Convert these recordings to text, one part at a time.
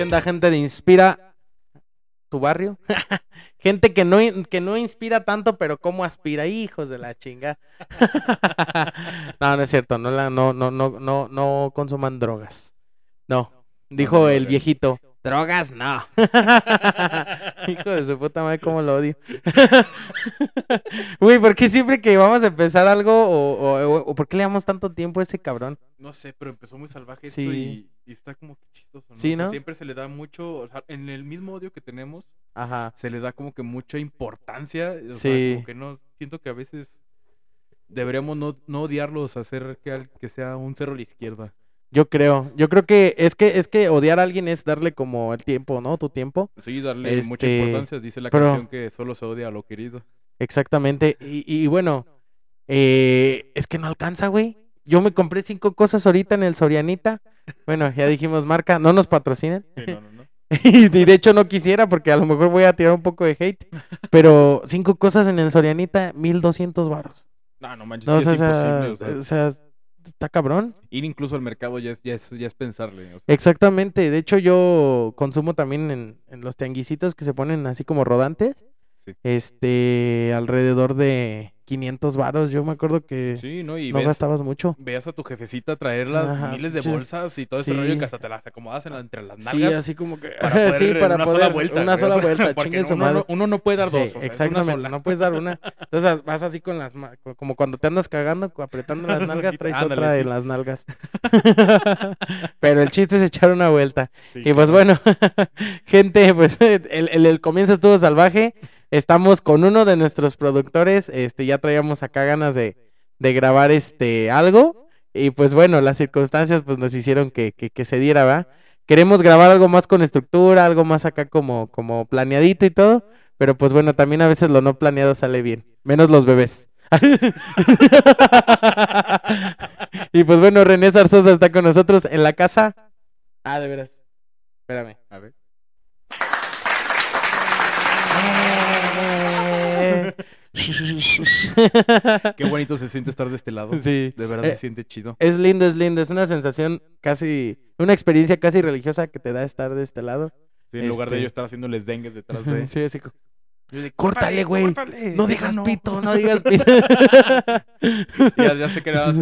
¿Qué onda, gente de Inspira tu barrio? gente que no, que no inspira tanto, pero cómo aspira, hijos de la chinga. no, no es cierto, no, la, no, no, no, no, no consuman drogas. No, dijo el viejito. Drogas, no. Hijo de su puta madre, cómo lo odio. Güey, ¿por qué siempre que vamos a empezar algo o, o, por qué le damos tanto tiempo a ese cabrón? No sé, pero empezó muy salvaje esto y, está como que chistoso, ¿no? Sí, ¿no? siempre se le da mucho, o sea, en el mismo odio que tenemos, Ajá. se le da como que mucha importancia. O Sí. sea, como que no, siento que a veces deberíamos no, no odiarlos, hacer que, al- que sea un cero a la izquierda. Yo creo, yo creo que es que es que odiar a alguien es darle como el tiempo, ¿no? Tu tiempo. Sí, darle mucha Este, importancia. Dice la pero- canción que solo se odia a lo querido. Exactamente. Y, y bueno, eh, es que no alcanza, güey. Yo me compré cinco cosas ahorita en el Sorianita. Bueno, ya dijimos marca, no nos patrocinen. Sí, no, no, no. Y de hecho no quisiera porque a lo mejor voy a tirar un poco de hate. Pero cinco cosas en el Sorianita, 1200 varos. No, no manches, No, o es sea, imposible. o sea, o sea, está cabrón. ir incluso al mercado ya es, ya es, ya es pensarle. o sea, Exactamente. De hecho, yo consumo también en, en los tianguisitos que se ponen así como rodantes. Sí. Este, alrededor de 500 varos. Yo me acuerdo que sí, ¿no? Y no ves, gastabas mucho. veas a tu jefecita traer las Ajá, miles de sí. bolsas y todo ese Sí. rollo que hasta te las acomodas en entre las Sí, nalgas. así como que. para poder, sí, para una poder. sola vuelta. una sola vuelta. porque uno, uno no puede dar Sí, dos. o sea, es una exactamente, sola. no puedes dar una. Entonces vas así con las como cuando te andas cagando, apretando las nalgas, traes Ándale, otra sí. en las nalgas. Pero el chiste es echar una vuelta. Sí, Y pues claro. bueno, gente, pues el, el- el comienzo estuvo salvaje. Estamos con uno de nuestros productores. Este, ya traíamos acá ganas de, de grabar este algo. Y pues bueno, las circunstancias pues nos hicieron que, que, se diera, ¿va? Queremos grabar algo más con estructura, algo más acá como, como planeadito y todo. Pero pues bueno, también a veces lo no planeado sale bien. Menos los bebés. y pues bueno, René Zarzosa está con nosotros en la casa. Ah, de veras. Espérame. A ver. Qué bonito se siente estar de este lado. sí. De verdad Eh, se siente chido. Es lindo, es lindo. Es una sensación casi, una experiencia casi religiosa que te da estar de este lado. Sí, en lugar de este- yo estar haciéndoles dengues detrás de. Sí, así Yo de, Córtale, güey. No digas déjalo". pito, no digas pito. Ya, ya sé que era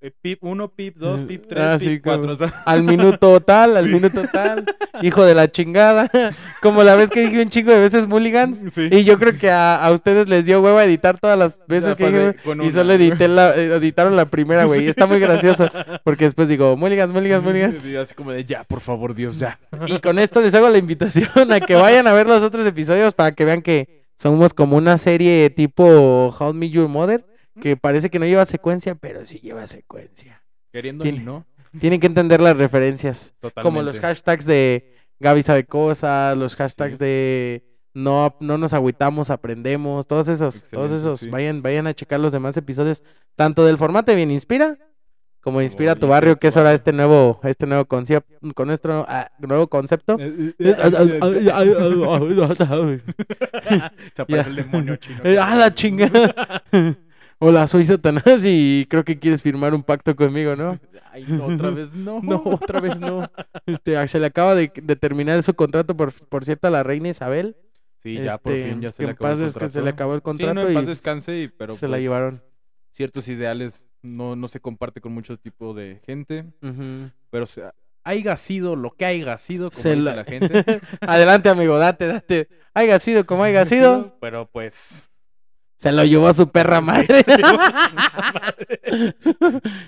eh, pip 1, pip 2, pip 3, Ah, sí, pip 4. como- al minuto tal, al Sí. minuto tal. Hijo de la chingada. Como la vez que dije un chingo de veces mulligans. Sí. Y yo creo que a, a ustedes les dio hueva editar todas las veces que dije. Y solo edité la, eh, editaron la primera, güey. y Está muy gracioso. Porque después digo, mulligans, mulligans, mulligans. Sí, así como de ya, por favor, Dios, ya. Y con esto les hago la invitación a que vayan a ver los otros episodios para que vean que somos como una serie tipo How I Met Your Mother, que parece que no lleva secuencia, pero sí lleva secuencia. Queriendo Tiene- ni no. Tienen que entender las referencias, Totalmente. como los hashtags de Gaby sabe cosas, los hashtags Sí. de no, no nos agüitamos, aprendemos, todos esos, todos esos. sí. Vayan, vayan a checar los demás episodios, tanto del formato Bien Inspira, como Inspira tu barrio, que es ahora este nuevo, este nuevo concepto, con nuestro ah, nuevo concepto. Se aparece el demonio chino. ¡Ah, la chingada! Hola, soy Satanás y creo que quieres firmar un pacto conmigo, ¿no? Ay, no, otra vez no. No, otra vez no. Este, ah, se le acaba de, de terminar su contrato, por, por cierto, a la reina Isabel. Sí, ya por Este, fin ya se que le acabó el es que se le contrato. acabó el Sí, no, contrato en y paz descanse, y- pero se la pues, llevaron. ciertos ideales no, no se comparte con muchos tipos de gente. Pero o sea, haya sido lo que haya sido, como Se dice la- la... gente. Adelante, amigo, date, date. Haya sido como haya sido, Pero pues. Se lo llevó a su perra madre.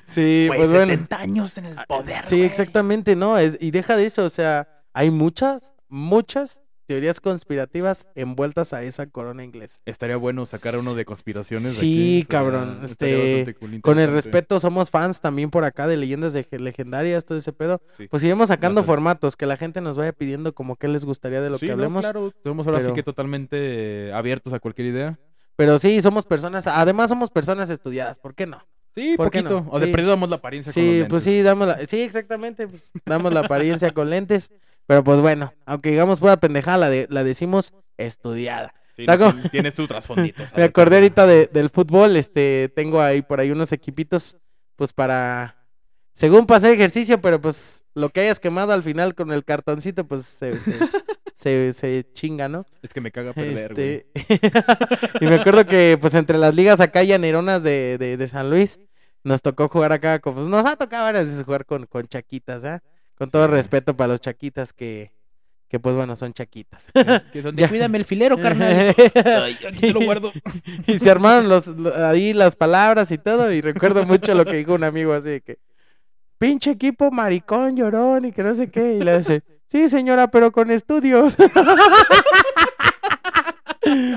sí, pues bueno. 70 años en el poder. Sí, exactamente, ¿no? Es, y deja de eso, o sea, hay muchas, muchas teorías conspirativas envueltas a esa corona inglesa. Estaría bueno sacar uno de conspiraciones. de Sí, aquí, cabrón, estaría este, cool, Con el respeto, somos fans también por acá de leyendas de- legendarias, todo ese pedo. Sí. Pues iremos sacando Bastante. formatos, que la gente nos vaya pidiendo como qué les gustaría de lo Sí, que no, hablemos. claro, somos ahora pero- sí que totalmente abiertos a cualquier idea. Pero sí, somos personas, además somos personas estudiadas, ¿por qué no? Sí, ¿Por poquito. no? O de Sí. perdido damos la apariencia con Sí, los pues lentes. sí, damos la, sí, exactamente, pues, damos la apariencia con lentes, pero pues bueno, aunque digamos pura pendejada, la, de, la decimos estudiada. Sí, no, tiene, su trasfondito. Me acordé ahorita de- del fútbol, este, tengo ahí por ahí unos equipitos, pues para según para hacer ejercicio, pero pues lo que hayas quemado al final con el cartoncito, pues se, se, se, se chinga, ¿no? Es que me caga perder, güey. Este, y me acuerdo que pues entre las ligas acá llaneronas de, de, de San Luis, nos tocó jugar acá, con- pues nos ha tocado varias veces jugar con, con chaquitas, ¿ah? Con todo Sí. respeto para los chaquitas que, que pues bueno, son chaquitas. Que son de, Ya. cuídame el filero, carnal. Ay, aquí te lo guardo. y se armaron los, lo- ahí las palabras y todo, y recuerdo mucho lo que dijo un amigo así de que, pinche equipo maricón, llorón, y que no sé qué, y le dice, sí señora, pero con estudios.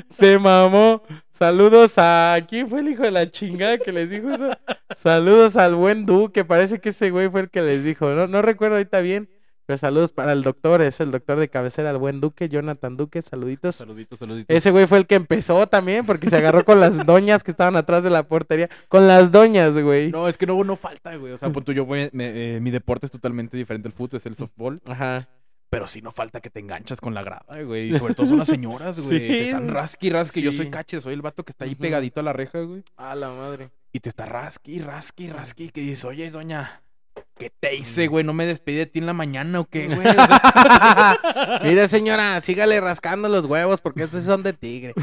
se mamó. Saludos a, ¿quién fue el hijo de la chingada que les dijo eso? Saludos al buen Duque, parece que ese güey fue el que les dijo, no, no recuerdo ahorita bien, pero saludos para el doctor, es el doctor de cabecera, el buen Duque, Jonathan Duque, saluditos. Saluditos, saluditos. Ese güey fue el que empezó también, porque se agarró con las doñas que estaban atrás de la portería. Con las doñas, güey. No, es que no, no falta, güey. O sea, punto, yo voy, me- eh, mi deporte es totalmente diferente al fútbol, es el softball. Ajá. Pero sí no falta que te enganchas con la grada, güey. Y sobre todo son las señoras, güey. Sí, Te están rasqui, rasqui. Yo soy sí. cache, soy el vato que está ahí pegadito a la reja, güey. A la madre. Y te está rasqui, rasqui, rasqui. Que dices, oye, doña, ¿qué te hice, güey? ¿No me despedí de ti en la mañana o qué, güey? O sea, Mire, señora, sígale rascando los huevos porque estos son de tigre.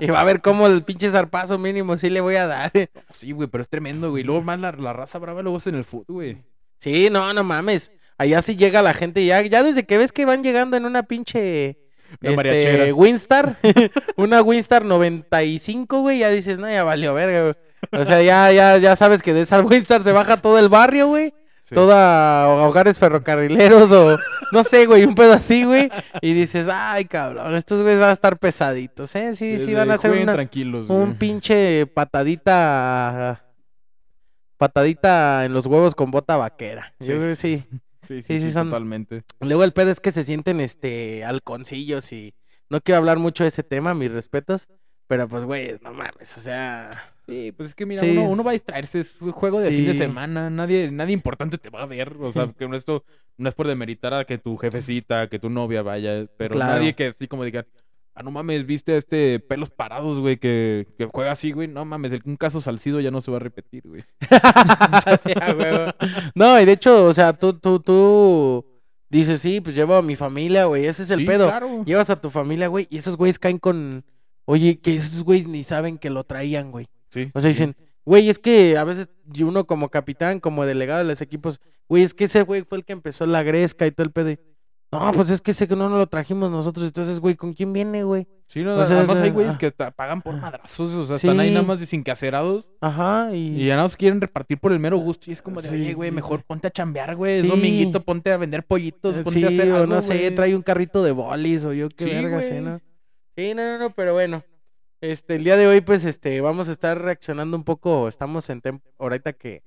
y va a ver cómo el pinche zarpazo mínimo sí le voy a dar. sí, güey, pero es tremendo, güey. Luego más la, la raza brava luego es en el fútbol, güey. Sí, no, no mames. Allá sí llega la gente ya, ya desde que ves que van llegando en una pinche Una este. Winstar, una Winstar 95, güey, ya dices, no, ya valió verga, güey. O sea, ya, ya, ya sabes que de esa Winstar se baja todo el barrio, güey. Sí. Toda hogares ferrocarrileros o no sé, güey, un pedo así, güey. Y dices, ay, cabrón, estos güeyes van a estar pesaditos, ¿eh? Sí, sí, van a hacer una, tranquilos, un güey. pinche patadita, patadita en los huevos con bota vaquera. Sí. Yo creo que sí. Sí, sí, sí, sí, son- totalmente. Luego el pedo es que se sienten, este, halconcillos y no quiero hablar mucho de ese tema, mis respetos. Pero pues, güey, no mames, o sea... Sí, pues es que mira, Sí. uno, uno va a distraerse, es un juego de fin de semana, nadie, nadie importante te va a ver, o sea, que no esto no es por demeritar a que tu jefecita, que tu novia vaya, pero Claro. nadie que así como diga, ah, no mames, viste a este pelos parados, güey, que, que juega así, güey, no mames, el- un caso salcido ya no se va a repetir, güey. Sí. No, y de hecho, o sea, tú, tú, tú dices, sí, pues llevo a mi familia, güey, ese es el Sí, pedo. claro. Llevas a tu familia, güey, y esos güeyes caen con... Oye, que esos güeyes ni saben que lo traían, güey. Sí, O sea, sí. dicen, güey, es que a veces uno como capitán, como delegado de los equipos, güey, es que ese güey fue el que empezó la gresca y todo el pedo. y, No, pues es que ese que no nos lo trajimos nosotros. Entonces, güey, ¿con quién viene, güey? Sí, no, o sea, además hay güeyes ah. que pagan por madrazos, o sea, están ahí nada más desencacerados Ajá, y y... ya nada más quieren repartir por el mero gusto y es como de, Sí, oye, güey, sí, mejor ponte a chambear, güey, es dominguito, ponte a vender pollitos, ponte Sí, a hacer o no sé, güey. trae un carrito de bolis o yo qué verga sé, güey. ¿no? Sí, no, no, no, pero bueno. Este, el día de hoy, pues, este, vamos a estar reaccionando un poco, estamos en tem- ahorita que,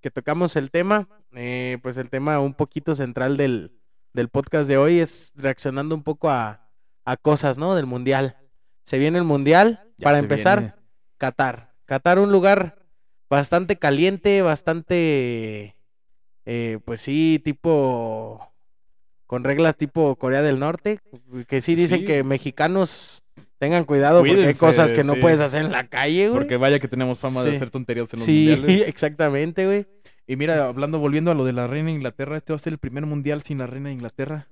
que tocamos el tema, eh, pues el tema un poquito central del, del podcast de hoy es reaccionando un poco a, a cosas, ¿no? Del mundial. Se viene el mundial, Ya para empezar, viene. Qatar. Qatar, un lugar bastante caliente, bastante, eh, pues sí, tipo, con reglas tipo Corea del Norte, que sí dicen Sí. que mexicanos tengan cuidado porque hay cosas que no sí. puedes hacer en la calle, güey. Porque vaya que tenemos fama de Sí. hacer tonterías en los Sí, mundiales. exactamente, güey. Y mira, hablando, volviendo a lo de la reina de Inglaterra, este va a ser el primer mundial sin la reina de Inglaterra.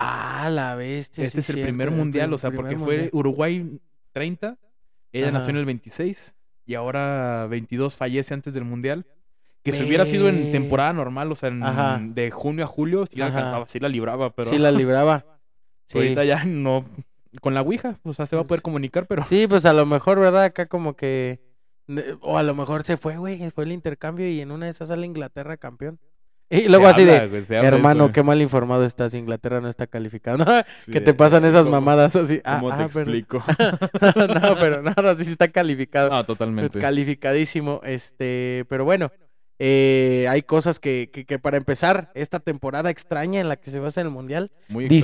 Ah, la bestia. este sí es el cierto, primer mundial, o sea, porque mundial. fue Uruguay 30, ella nació en el 26 y ahora 22 fallece antes del mundial. Que si hubiera sido en temporada normal, o sea, en- de junio a julio, sí la Ajá. alcanzaba, sí la libraba, pero Sí la libraba. Sí. ahorita ya no. Con la Ouija, o sea, se va a poder comunicar, pero. Sí, pues a lo mejor, ¿verdad? Acá como que... O a lo mejor se fue, güey, fue el intercambio y en una de esas sale Inglaterra campeón. Y luego se así habla, de, hermano, eso, qué mal informado estás, Inglaterra no está calificado. sí, que te pasan esas ¿cómo- mamadas así. Ah, ¿Cómo te ah, pero- explico? no, pero no, no, sí está calificado. Ah, totalmente. Calificadísimo. Este, pero bueno, eh, hay cosas que, que, que para empezar, esta temporada extraña en la que se va a hacer el Mundial, Muy extraño.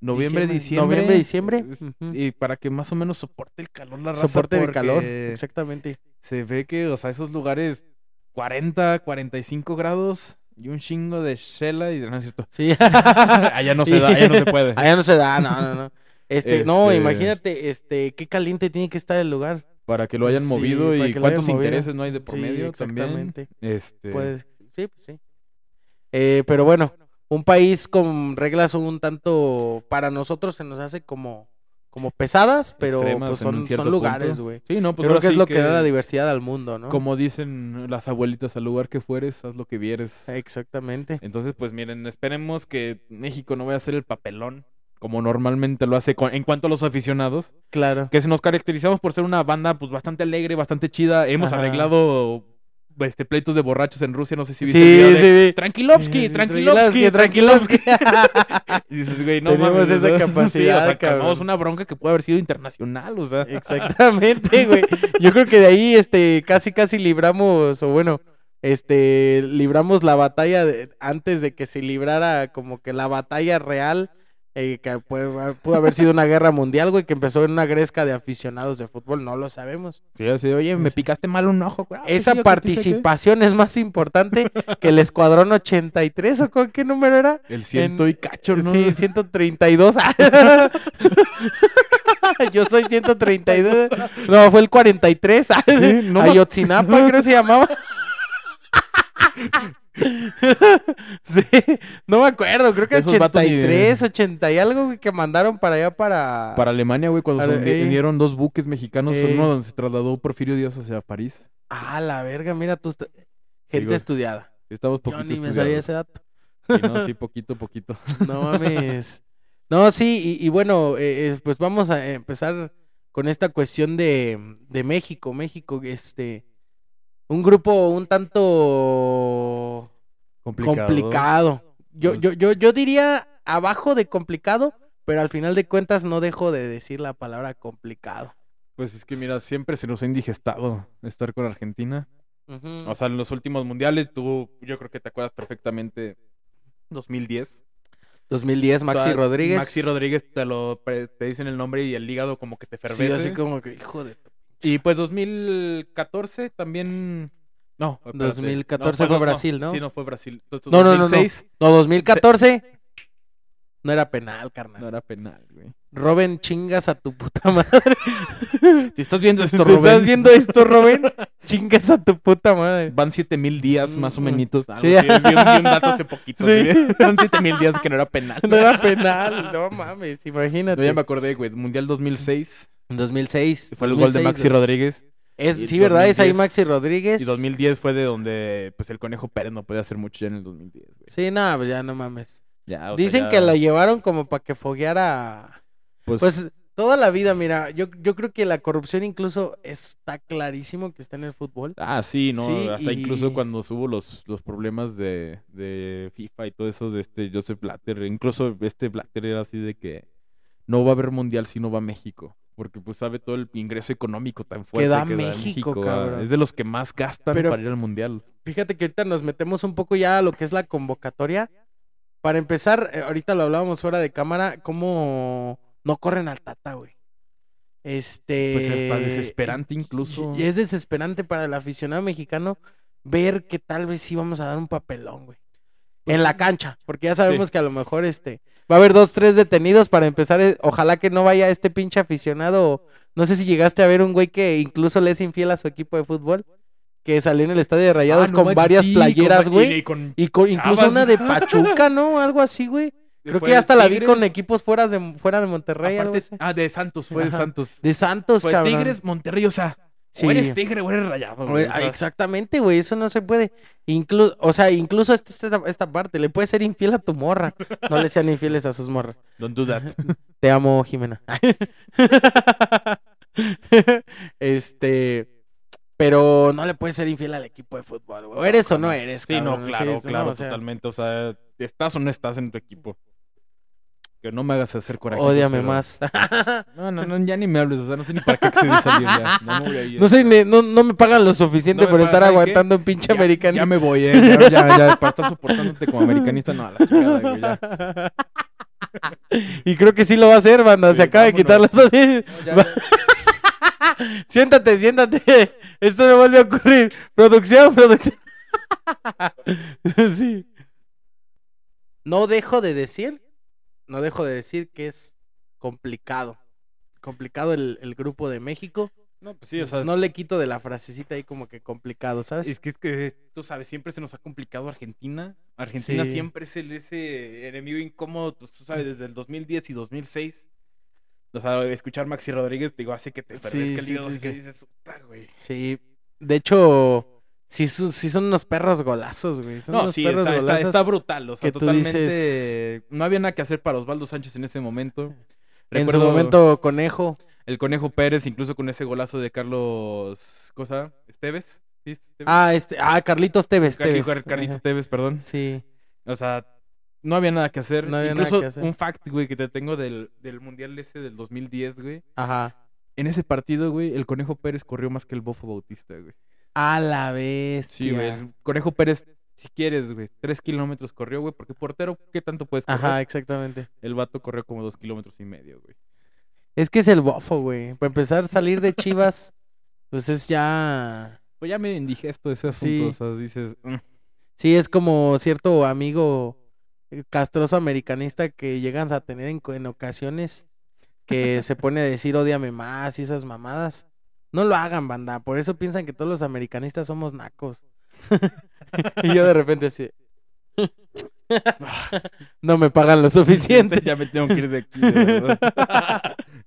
Noviembre, Diciembre, noviembre, diciembre, ujú. Y para que más o menos soporte el calor la raza. soporte de calor, exactamente. Se ve que, o sea, esos lugares 40, 45 grados y un chingo de shela y no es cierto. Sí. allá no se da, allá no se puede. Allá no se da, no, no, no. Este, no, Este- imagínate, este, qué caliente tiene que estar el lugar. para que lo hayan Sí, movido y cuántos movido. intereses no hay de por Sí, medio también. Este, Pues sí, pues sí. Eh, pero bueno, un país con reglas un tanto para nosotros se nos hace como como pesadas, pero extremas pues son, son lugares, güey. Sí, no, pues Creo que es lo que da la diversidad al mundo, ¿no? Como dicen las abuelitas, al lugar que fueres, haz lo que vieres. Exactamente. Entonces, pues miren, esperemos que México no vaya a hacer el papelón como normalmente lo hace con- en cuanto a los aficionados, Claro. que se nos caracterizamos por ser una banda pues bastante alegre, bastante chida. Hemos Ajá. arreglado este pleitos de borrachos en Rusia, no sé si viste Sí, el video de, sí, Sí, Tranquilovsky, Tranquilovsky, Tranquilovsky. Y dices, güey, no Tenemos mames, esa capacidad, o sea, cabrón. una bronca que puede haber sido internacional, o sea. Exactamente, güey. Yo creo que de ahí, este, casi, casi libramos, o bueno, este, libramos la batalla de- antes de que se librara como que la batalla real, eh, que puede- pudo haber sido una guerra mundial, güey, que empezó en una gresca de aficionados de fútbol, no lo sabemos. Sí, así, oye, me picaste mal un ojo. güey. Ah, Esa sí, participación es más importante que el Escuadrón 83, ¿o con qué número era? El ciento en- y cacho, ¿no? Sí, 132. Yo soy 132. No, fue el 43. Sí, no Ayotzinapa, creo que se llamaba. Sí, no me acuerdo, creo que Esos vatos ni- 83, 80 y algo güey, que mandaron para allá para... Para Alemania, güey, cuando se eh. hundieron dos buques mexicanos, Eh. uno donde se trasladó Porfirio Díaz hacia París. Ah, la verga, mira tú, esta- gente Digo, estudiada. Estamos Yo poquito ni me sabía ese dato. Sí, no, sí, poquito, poquito. No mames. No, sí, y, y bueno, eh, eh, pues vamos a empezar con esta cuestión de, de México. México, este, un grupo un tanto Complicado. complicado. Yo, Pues- yo, yo, yo diría abajo de complicado, pero al final de cuentas no dejo de decir la palabra complicado. Pues es que mira, siempre se nos ha indigestado estar con Argentina. O sea, en los últimos mundiales, tú, yo creo que te acuerdas perfectamente, 2010. 2010, Maxi Toda- Rodríguez. Maxi Rodríguez te lo te dicen el nombre y el hígado como que te Sí, fervece. así como que, hijo de... Y pues 2014 también. No, espérate. 2014 No, fue no, Brasil, ¿no? Sí, no fue Brasil. Entonces, No, no, no, no. 2006 No, 2014 no era penal, carnal. no era penal, güey. Robin, chingas a tu puta madre. Si estás viendo esto, ¿Te Rubén, ¿Estás viendo esto, Robin? chingas a tu puta madre. van 7000 días más o menos. sí. Sí. Vi, un, vi un dato hace poquito. Sí. Sí. Son 7000 días que no era penal. No era penal, no mames, imagínate. No, ya me acordé, güey. Mundial 2006. En 2006. Fue el gol de 2006, Maxi Rodríguez. Es, sí, ¿verdad? Es ahí 2010. Maxi Rodríguez. Y 2010 fue de donde pues el Conejo Pérez no podía hacer mucho ya en el 2010, güey. Sí, nada, pues ya no mames. Ya, o sea, Dicen ya, que la llevaron como para que fogueara. Pues, Pues toda la vida, mira, yo, yo creo que la corrupción incluso está clarísimo que está en el fútbol. Ah, sí, no, Sí, hasta incluso cuando hubo los, los problemas de, de FIFA y todo eso de este Joseph Blatter, incluso este Blatter era así de que no va a haber mundial si no va a México, porque pues sabe todo el ingreso económico tan fuerte que da México, ah, cabrón. Es de los que más gastan Pero- para ir al mundial. Fíjate que ahorita nos metemos un poco ya a lo que es la convocatoria. Para empezar, eh, ahorita lo hablábamos fuera de cámara, cómo no corren al Tata, güey. Este. Pues está desesperante incluso. Y es desesperante para el aficionado mexicano ver que tal vez sí vamos a dar un papelón, güey. Pues en la cancha, porque ya sabemos que a lo mejor este va a haber dos, tres detenidos para empezar. eh, Ojalá que no vaya este pinche aficionado. No sé si llegaste a ver un güey que incluso le es infiel a su equipo de fútbol, que salió en el estadio de Rayados Ah, no con manches, varias sí, playeras, güey. y- con- Y con, incluso una de Pachuca, ¿no? Algo así, güey. Creo que hasta la vi con equipos fuera de, fuera de Monterrey, algo aparte- así. ah, de Santos, fue de. Santos. De Santos, Fue cabrón. Tigres, Monterrey, o sea, Sí. o eres tigre o eres rayado. güey, ah, sea, exactamente, güey, eso no se puede. Incluso, o sea, incluso esta, esta, esta parte, le puedes ser infiel a tu morra. No le sean infieles a sus morras. Don't do that. Te amo, Jimena. este, pero no le puedes ser infiel al equipo de fútbol, güey. Eres o no eres, Sí, no, cabrón, claro, no, claro, o sea, totalmente. O sea, ¿estás o no estás en tu equipo? Que no me hagas hacer coraje. Ódiame más. No, no, no, ya ni me hables. O sea, no sé ni para qué accedí a salir ya. No, me voy a ir. No sé, no, no me pagan lo suficiente No me por pagan, estar aguantando un pinche Ya- americanista. Ya me voy, eh. Ya, ya, ya, para estar soportándote como americanista, no, a la chingada, güey, ya. Y creo que sí lo va a hacer, banda. Sí, Se acaba de quitar las vámonos. No, ya, siéntate, siéntate. Esto me vuelve a ocurrir. Producción, producción. sí. No dejo de decir, no dejo de decir que es complicado. Complicado el, el grupo de México. No, pues sí, o Pues sea, no le quito de la frasecita ahí como que complicado, ¿sabes? es que, es que tú sabes, siempre se nos ha complicado Argentina. Argentina Sí. siempre es el, ese enemigo incómodo, pues tú sabes, desde el 2010 y 2006. O sea, escuchar Maxi Rodríguez, digo, hace que te Sí, el hígado, sí, dices, "Puta, güey. Sí, de hecho, sí, su- sí son unos perros golazos, güey. Son No, unos sí, perros está, está- golazos. está brutal. O sea, que tú totalmente. No había nada que hacer para Osvaldo Sánchez en ese momento. En su momento, Conejo. El Conejo Pérez, incluso con ese golazo de Carlos. ¿Cosa? ¿Esteves? ¿Sí? ¿Esteves? Ah, este, ah, Carlitos Tevez. Tevez. Carlitos. Tevez, perdón. Sí. O sea, no había nada que hacer. No había nada que hacer. un fact, güey, que te tengo del, del Mundial ese del 2010, güey. Ajá. En ese partido, güey, el Conejo Pérez corrió más que el Bofo Bautista, güey. A la vez. Sí, güey. El Conejo Pérez, si quieres, güey, tres kilómetros corrió, güey, porque portero, ¿qué tanto puedes correr? Ajá, exactamente. El vato corrió como dos kilómetros y medio, güey. Es que es el bofo, güey. Para empezar a salir de Chivas, pues es ya. Pues ya me indigesto ese asunto, Sí. o sea, dices... "Mm". Sí, es como cierto amigo eh, castroso americanista que llegan a tener en, en ocasiones que se pone a decir odiame más y esas mamadas. No lo hagan, banda. Por eso piensan que todos los americanistas somos nacos. y yo de repente así. no me pagan lo suficiente. ya me tengo que ir de aquí, de.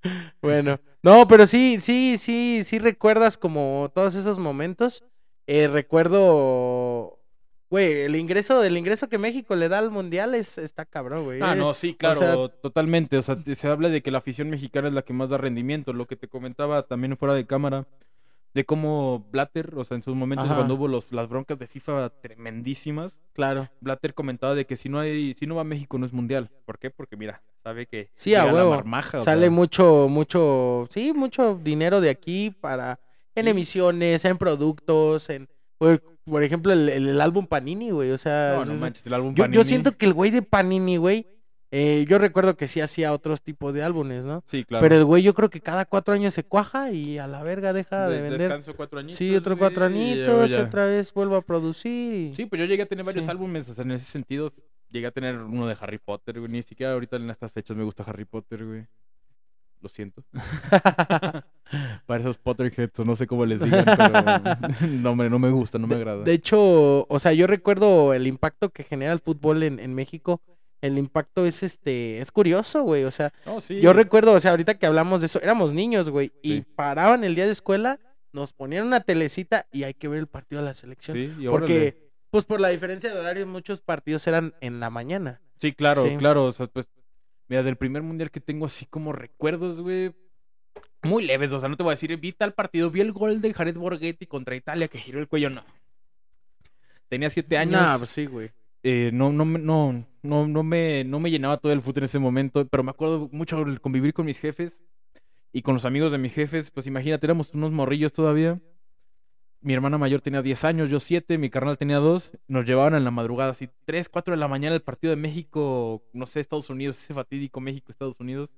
Bueno, no, pero sí, sí, sí, sí recuerdas como todos esos momentos. Eh, recuerdo, güey, el ingreso, el ingreso que México le da al mundial es está cabrón, güey. Ah, Eh, no, sí, claro, sea- totalmente. O sea, se habla de que la afición mexicana es la que más da rendimiento. Lo que te comentaba también fuera de cámara, de cómo Blatter, o sea, en sus momentos Ajá. cuando hubo los, las broncas de FIFA tremendísimas, Claro. Blatter comentaba de que si no hay, si no va a México no es mundial. ¿Por qué? Porque mira, sabe que Sí, a la o Sale sea, mucho, mucho, sí, mucho dinero de aquí para en Sí. emisiones, en productos, en, por, ejemplo, el, el- el álbum Panini, güey. O sea, No, no es- manches, el álbum yo, siento que el güey de Panini, güey, eh, yo recuerdo que sí hacía otros tipos de álbumes, ¿no? Sí, claro. Pero el güey yo creo que cada cuatro años se cuaja y a la verga deja de, De- vender. Descanso cuatro añitos. Sí, otro güey, cuatro y añitos, ya. otra vez vuelvo a producir. y- Sí, pues yo llegué a tener varios Sí. álbumes, o sea, en ese sentido, llegué a tener uno de Harry Potter, güey, ni siquiera ahorita en estas fechas me gusta Harry Potter, güey. Lo siento. Para esos Potterheads, o no sé cómo les digan, pero no, hombre, no me gusta, no me agrada. De hecho, o sea, yo recuerdo el impacto que genera el fútbol en, en México. El impacto es este, es curioso, güey. O sea, sí. yo recuerdo, o sea, ahorita que hablamos de eso, éramos niños, güey, y paraban el día de escuela, nos ponían una telecita y hay que ver el partido de la selección. Sí, y. Porque, pues por la diferencia de horario, muchos partidos eran en la mañana. Sí, claro, claro, o sea, pues, mira, del primer mundial que tengo así como recuerdos, güey, muy leves, o sea, no te voy a decir, vi tal partido, vi el gol de Jared Borghetti contra Italia que giró el cuello, no. Tenía siete años. Nah, pues sí, güey. eh, no, no, no, no, me, no me llenaba todo el fútbol en ese momento, pero me acuerdo mucho el convivir con mis jefes y con los amigos de mis jefes, pues imagínate, éramos unos morrillos todavía. Mi hermana mayor tenía 10 años, yo 7, mi carnal tenía 2. Nos llevaban en la madrugada, así 3, 4 de la mañana el partido de México, no sé, Estados Unidos, ese fatídico México-Estados Unidos.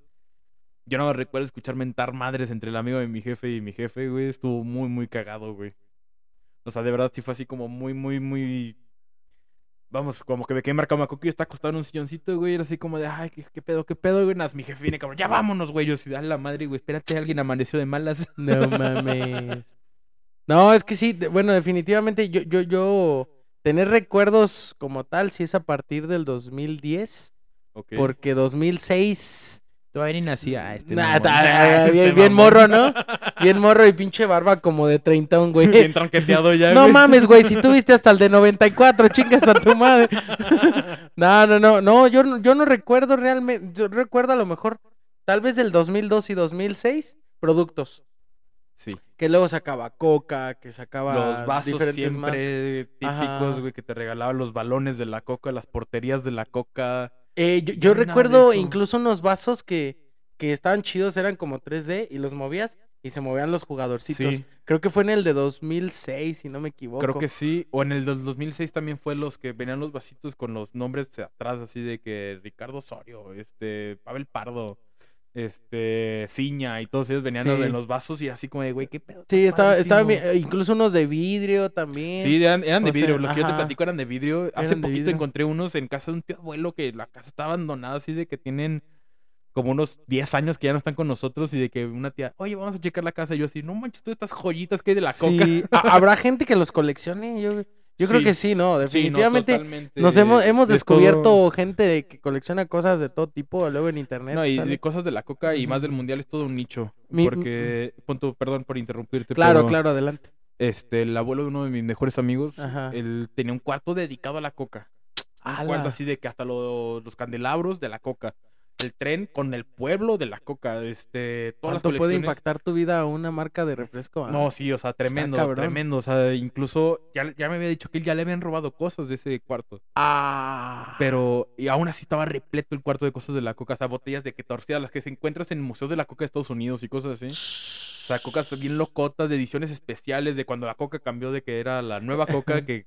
Yo no recuerdo escuchar mentar madres entre el amigo de mi jefe y mi jefe, güey. Estuvo muy, muy cagado, güey. O sea, de verdad sí fue así como muy, muy, muy Vamos, como que me quedé marcado, yo estaba acostado en un silloncito, güey, era así como de, ay, ¿qué, pedo, qué pedo, güey? Nas, mi jefe viene, cabrón, ya vámonos, güey. Yo así, dale la madre, güey, espérate, alguien amaneció de malas. No mames. No, es que sí, de- bueno, definitivamente yo, yo, yo, tener recuerdos como tal, sí es a partir del 2010, Ok. porque 2006... Todavía ni nacía este Nah, mamón. ta- Este bien, bien mamón. morro, ¿no? Bien morro y pinche barba como de 30, un güey. Bien tronqueteado ya, No güey. mames, güey, si tuviste hasta el de 94, chingas a tu madre. No, no, no, no, yo, no- yo no recuerdo realmente, yo recuerdo a lo mejor, tal vez del 2002 y 2006, productos. Sí. Que luego sacaba Coca, que sacaba Los vasos diferentes marcas. siempre típicos, güey, que te regalaban los balones de la coca, las porterías de la coca. Eh, yo, de recuerdo incluso unos vasos que, que estaban chidos, eran como 3D y los movías y se movían los jugadorcitos. Sí. Creo que fue en el de 2006, si no me equivoco. Creo que sí. O en el del 2006 también fue los que venían los vasitos con los nombres de atrás, así de que Ricardo Osorio, este, Pavel Pardo, este, Ciña y todos ellos venían Sí. en los vasos y así como de, güey, qué pedo. Sí, estaba, estaba padrísimo". bien, eh, incluso unos de vidrio también. Sí, eran, eran de O sea, vidrio. Los que yo te platico eran de vidrio. Hace de poquito vidrio. encontré unos en casa de un tío abuelo que la casa está abandonada, así de que tienen como unos 10 años que ya no están con nosotros y de que una tía, oye, vamos a checar la casa. Y yo así, no manches, todas estas joyitas que hay de la coca. Sí, ha- ¿habrá gente que los coleccione? Yo, yo creo Sí. que sí, ¿no? Sí, no, Definitivamente totalmente, nos hemos, hemos de descubierto todo- gente de que colecciona cosas de todo tipo, luego en internet. No, y de cosas de la coca y más del mundial es todo un nicho. Mi- porque, punto, perdón por interrumpirte. Claro, pero, claro, adelante. Este, el abuelo de uno de mis mejores amigos, Ajá. él tenía un cuarto dedicado a la coca. Un cuarto así de que hasta lo- los candelabros de la coca. El tren con el pueblo de la coca. Este, todas las ¿Cuánto puede impactar tu vida una marca de refresco? ah? No, sí, o sea, tremendo, tremendo. O sea, incluso ya, ya me había dicho que ya le habían robado cosas de ese cuarto. Ah. Pero, y aún así estaba repleto el cuarto de cosas de la coca. O sea, botellas de que torcidas, las que se encuentras en museos de la coca de Estados Unidos y cosas así. O sea, cocas bien locotas, de ediciones especiales, de cuando la coca cambió de que era la nueva coca que,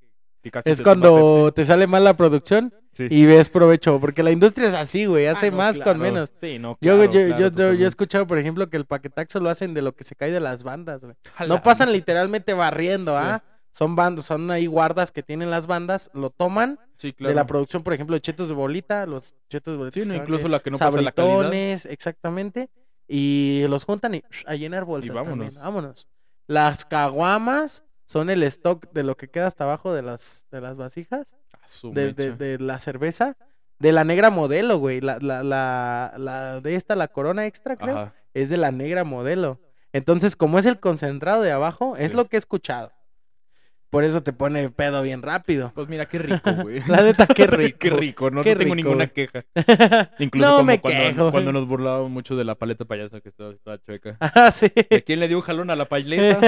Es cuando te sale mal la producción. Sí. y ves provecho, porque la industria es así, güey, Ah, hace no, más con menos. Sí, no, Yo, claro, yo, claro, yo, yo- yo he escuchado, por ejemplo, que el paquetaxo lo hacen de lo que se cae de las bandas, güey. No pasan literalmente barriendo, Sí. ¿ah? Son bandos, son ahí guardas que tienen las bandas, lo toman Sí, de la producción, por ejemplo, de chetos de bolita, los chetos de bolita. Sí, no, incluso la que no pasa la calidad. exactamente. Y los juntan y a llenar bolsas vámonos. también. Vámonos. Las caguamas son el stock de lo que queda hasta abajo de las, de las vasijas, de, de, de la cerveza, de la negra modelo, güey. La, la, la, la de esta, la corona extra, creo, Ajá. es de la negra modelo. Entonces, como es el concentrado de abajo, es lo que he escuchado. Por eso te pone pedo bien rápido. Pues mira, qué rico, güey. La neta, qué rico. qué rico, no, Qué no tengo rico, ninguna güey. queja. Incluso No como me cuando, quejo. cuando nos burlábamos mucho de la paleta payasa que estaba, estaba chueca. Ah, sí. ¿De quién le dio un jalón a la paleta?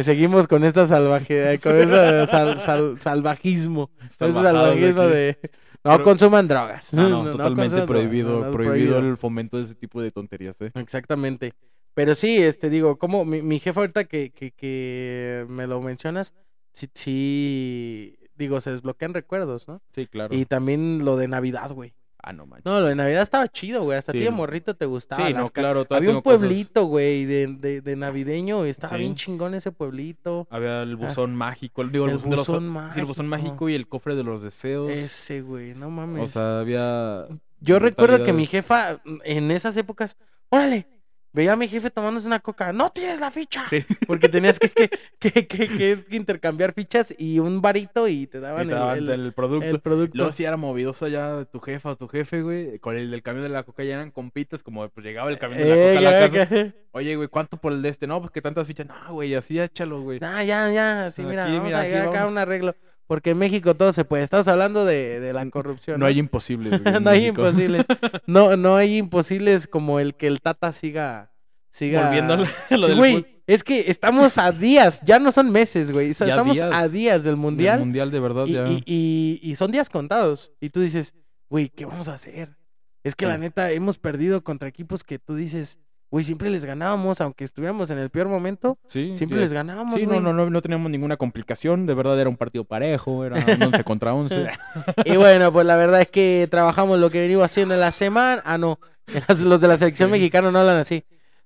Seguimos con esta salvaje, con ese sal- sal- salvajismo. Ese de salvajismo de no Pero- consuman drogas. No, no, No totalmente prohibido, prohibido, el fomento de ese tipo de tonterías, ¿eh? Exactamente. Pero sí, este digo, como mi, mi jefa ahorita que, que, que me lo mencionas, sí, sí, digo, se desbloquean recuerdos, ¿no? Sí, claro. Y también lo de Navidad, güey. Ah, no manches. No, lo de Navidad estaba chido, güey. Hasta a ti Sí. de morrito te gustaba. sí, no, claro. Había un pueblito, güey, de, de, de navideño. y Estaba bien chingón ese pueblito. Había el buzón mágico, digo, el, El buzón, de los- buzón sí, el buzón mágico. mágico y el cofre de los deseos. Ese, güey, no mames. O sea, había... Yo recuerdo que mi jefa, en esas épocas, órale, veía a mi jefe tomándose una coca, no tienes la ficha. Sí. Porque tenías que, que, que, que- intercambiar fichas y un varito y te y daban te el, daban el- el producto. el producto. Luego si era movidoso ya tu jefa o tu jefe, güey. Con el del camión de la coca ya eran compitas, como pues llegaba el camión de la Eh, coca a la ya, casa. ya. Oye, güey, ¿cuánto por el de este? No, pues que tantas fichas. No, güey, así échalo, güey. Ah, ya, ya, sí, mira, Aquí, vamos mira, a llegar acá a un arreglo. Porque en México todo se puede. Estamos hablando de, de la corrupción. No hay imposibles, güey. no hay imposibles. No, no hay imposibles como el que el Tata siga. siga... Volviendo a lo- Sí, del güey, es que estamos a días, ya no son meses, güey. estamos días a días del del mundial. mundial, de verdad, y, ya. y, y- y son días contados. Y tú dices, güey, ¿qué vamos a hacer? Es que la neta, hemos perdido contra equipos que tú dices, güey, siempre les ganábamos, aunque estuviéramos en el peor momento, Sí, siempre les ganábamos, Sí, güey. no, no, no, no teníamos ninguna complicación. De verdad era un partido parejo, era un 11 contra 11. Y bueno, pues la verdad es que trabajamos lo que venimos haciendo en la semana. Ah, no, los de la selección Sí. mexicana no hablan así.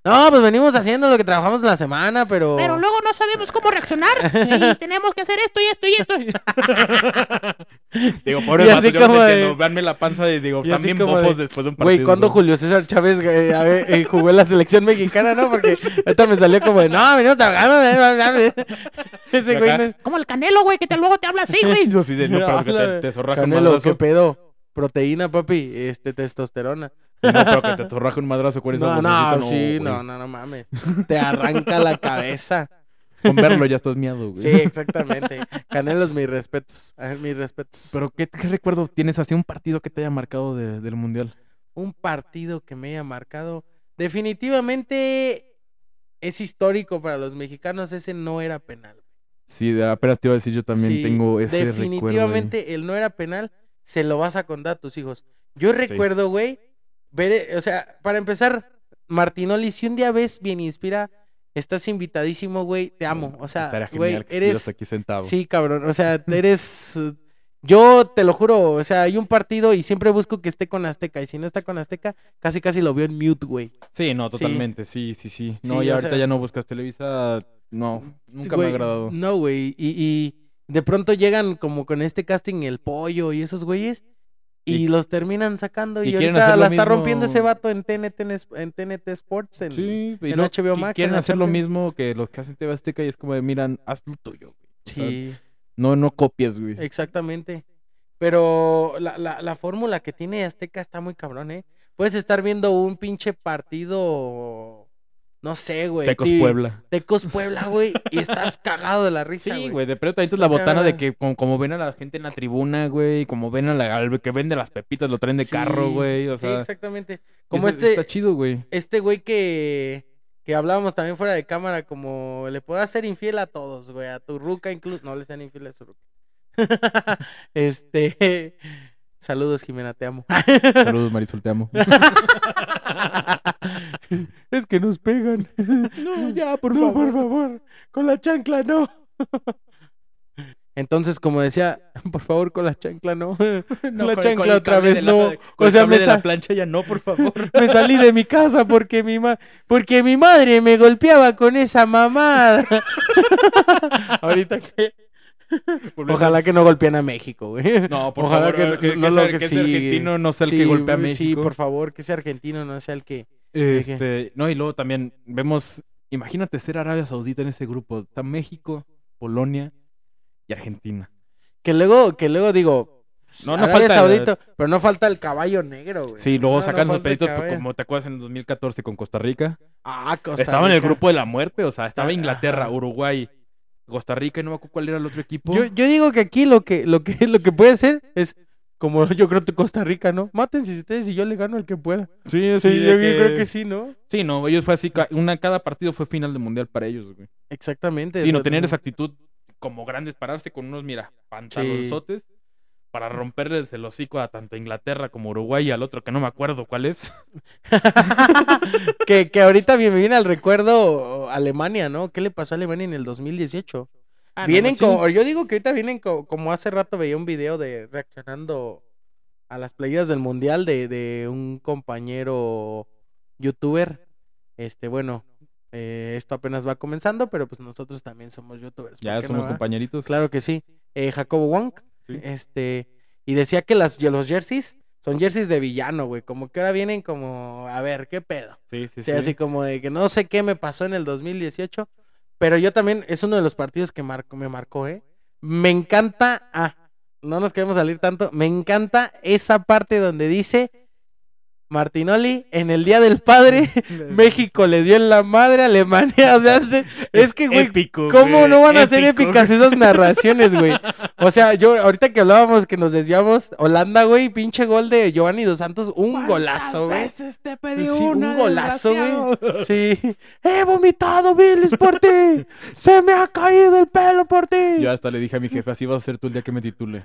No, pues venimos haciendo lo que trabajamos la semana, pero... Pero luego no sabemos cómo reaccionar. Y tenemos que hacer esto y esto y esto. digo, pobre yo los como de- entiendo. Veanme la panza y digo, y están bien de, bofos después de un partido. Güey, ¿cuándo. Julio César Chávez eh, a ver, eh, jugó en la selección mexicana, no? Porque ahorita me salió como de, no, venimos trabajando. eh, eh, eh". Ese güey Como el canelo, güey, que te, luego te habla así, güey. Yo sí de, no, pero que te, te Canelo, ¿qué pedo? Proteína, papi, este, testosterona. No, pero que te zorraje un madrazo No, vocecita, no, sí, no, no, no mames. Te arranca la cabeza. Con verlo ya estás miado, güey. Sí, exactamente. Canelos, mis respetos. ah, Mis respetos. Pero ¿qué, qué recuerdo tienes así un partido que te haya marcado de- del mundial? un partido que me haya marcado. Definitivamente es histórico para los mexicanos. Ese no era penal. Sí, de- apenas te iba a decir, yo también Sí, tengo ese recuerdo. ahí. Definitivamente el no era penal se lo vas a contar a tus hijos. Yo recuerdo, güey, eh, o sea, para empezar, Martinoli, si un día ves bien inspira, estás invitadísimo, güey, te amo. O sea, Estaría güey, genial que eres aquí sentado. Sí, cabrón. O sea, eres. Yo te lo juro, o sea, hay un partido y siempre busco que esté con Azteca. Y si no está con Azteca, casi casi lo veo en mute, güey. Sí, no, totalmente, sí, sí, sí. No, Sí, o ahorita sea- ya no buscas Televisa, no, nunca Güey, me ha agradado. No, güey. Y, y de pronto llegan como con este casting el pollo y esos güeyes. Y, Y- los terminan sacando y, ahorita la está rompiendo ese vato en TNT, en TNT Sports, en, Sí, en no, HBO Max. en Quieren hacer lo mismo que los que hacen TV Azteca y es como de, miran, haz lo tuyo, güey. O sea, Sí, no, no copies, güey. exactamente. Pero la, la, la fórmula que tiene Azteca está muy cabrón, ¿eh? Puedes estar viendo un pinche partido, no sé, güey. Tecos Puebla. Tecos Puebla, güey, y estás cagado de la risa, Sí, güey. güey, de pronto ahí Estás la botana de que como, como ven a la gente en la tribuna, güey, como ven a la, al que vende las pepitas, lo traen de carro, Sí, güey, o sí, sea, exactamente. Como eso este, está chido, güey. este güey que, que hablábamos también fuera de cámara, como le puedo hacer infiel a todos, güey, a tu ruca incluso, no le sean infieles a su ruca. este, saludos Jimena, te amo. Saludos, Marisol, te amo. es que nos pegan. no, ya, por no, por favor, con la chancla no. Entonces, como decía, por favor, con la chancla no. la chancla otra vez no. O sea, me, de la plancha ya no, por favor. me salí de mi casa porque mi ma- porque mi madre me golpeaba con esa mamada. Ahorita que ojalá que no golpeen a México, güey. No, por Ojalá favor, que que, no que lo ese- que argentino no sea el Sí, que golpea a México. Sí, por favor, que ese argentino no sea el que Este, no, y luego también vemos, imagínate ser Arabia Saudita en ese grupo. Está México, Polonia y Argentina. que luego que luego digo No, no Arabia falta- Saudita, pero no falta el caballo negro, güey. Sí, luego No, no sacan sus peditos, pues, como te acuerdas en el 2014 con Costa Rica. Ah, Costa Estaba en el Rica. grupo de la muerte, o sea, estaba Inglaterra. Uruguay, Costa Rica y no me acuerdo cuál era el otro equipo. Yo, yo digo que aquí lo que, lo que, lo que puede ser es como yo creo que Costa Rica, ¿no? Mátense ustedes y yo le gano al que pueda. sí, Sí, sí, yo creo que sí, ¿no? Sí, no, ellos fue así, una, cada partido fue final de mundial para ellos, güey. Exactamente. Sí, no tenían esa actitud como grandes, pararse con unos, mira, pantalonzotes para romperles el hocico a tanto Inglaterra como Uruguay y al otro que no me acuerdo cuál es. que, que ahorita me viene al recuerdo Alemania, ¿no? ¿Qué le pasó a Alemania en el 2018? Ah, no, vienen sí. como, yo digo que ahorita vienen co- como hace rato veía un video de reaccionando a las playeras del mundial de, de un compañero youtuber. Este, bueno, eh, esto apenas va comenzando, pero pues nosotros también somos youtubers. ¿por Ya no, somos va? compañeritos. Claro que sí. Eh, Jacobo Wong, Sí. este, y decía que las, los jerseys son jerseys de villano, güey, como que ahora vienen como, a ver, ¿qué pedo? Sí, sí, O sea, sí. así como de que no sé qué me pasó en el 2018, pero yo también, es uno de los partidos que marcó, me marcó, ¿eh? Me encanta, ah, no nos queremos salir tanto, me encanta esa parte donde dice Martinoli, en el Día del Padre, México le dio en la madre a Alemania, o sea, es, es que, güey, épico, ¿Cómo güey, no van a ser épicas esas narraciones, güey? O sea, yo ahorita que hablábamos que nos desviamos, Holanda, güey, pinche gol de Giovanni Dos Santos, un golazo, güey. veces te pedí Sí, una, un golazo, güey. Sí. He vomitado, Billis, por ti. Se me ha caído el pelo por ti. Yo hasta le dije a mi jefe, así vas a ser tú el día que me titule.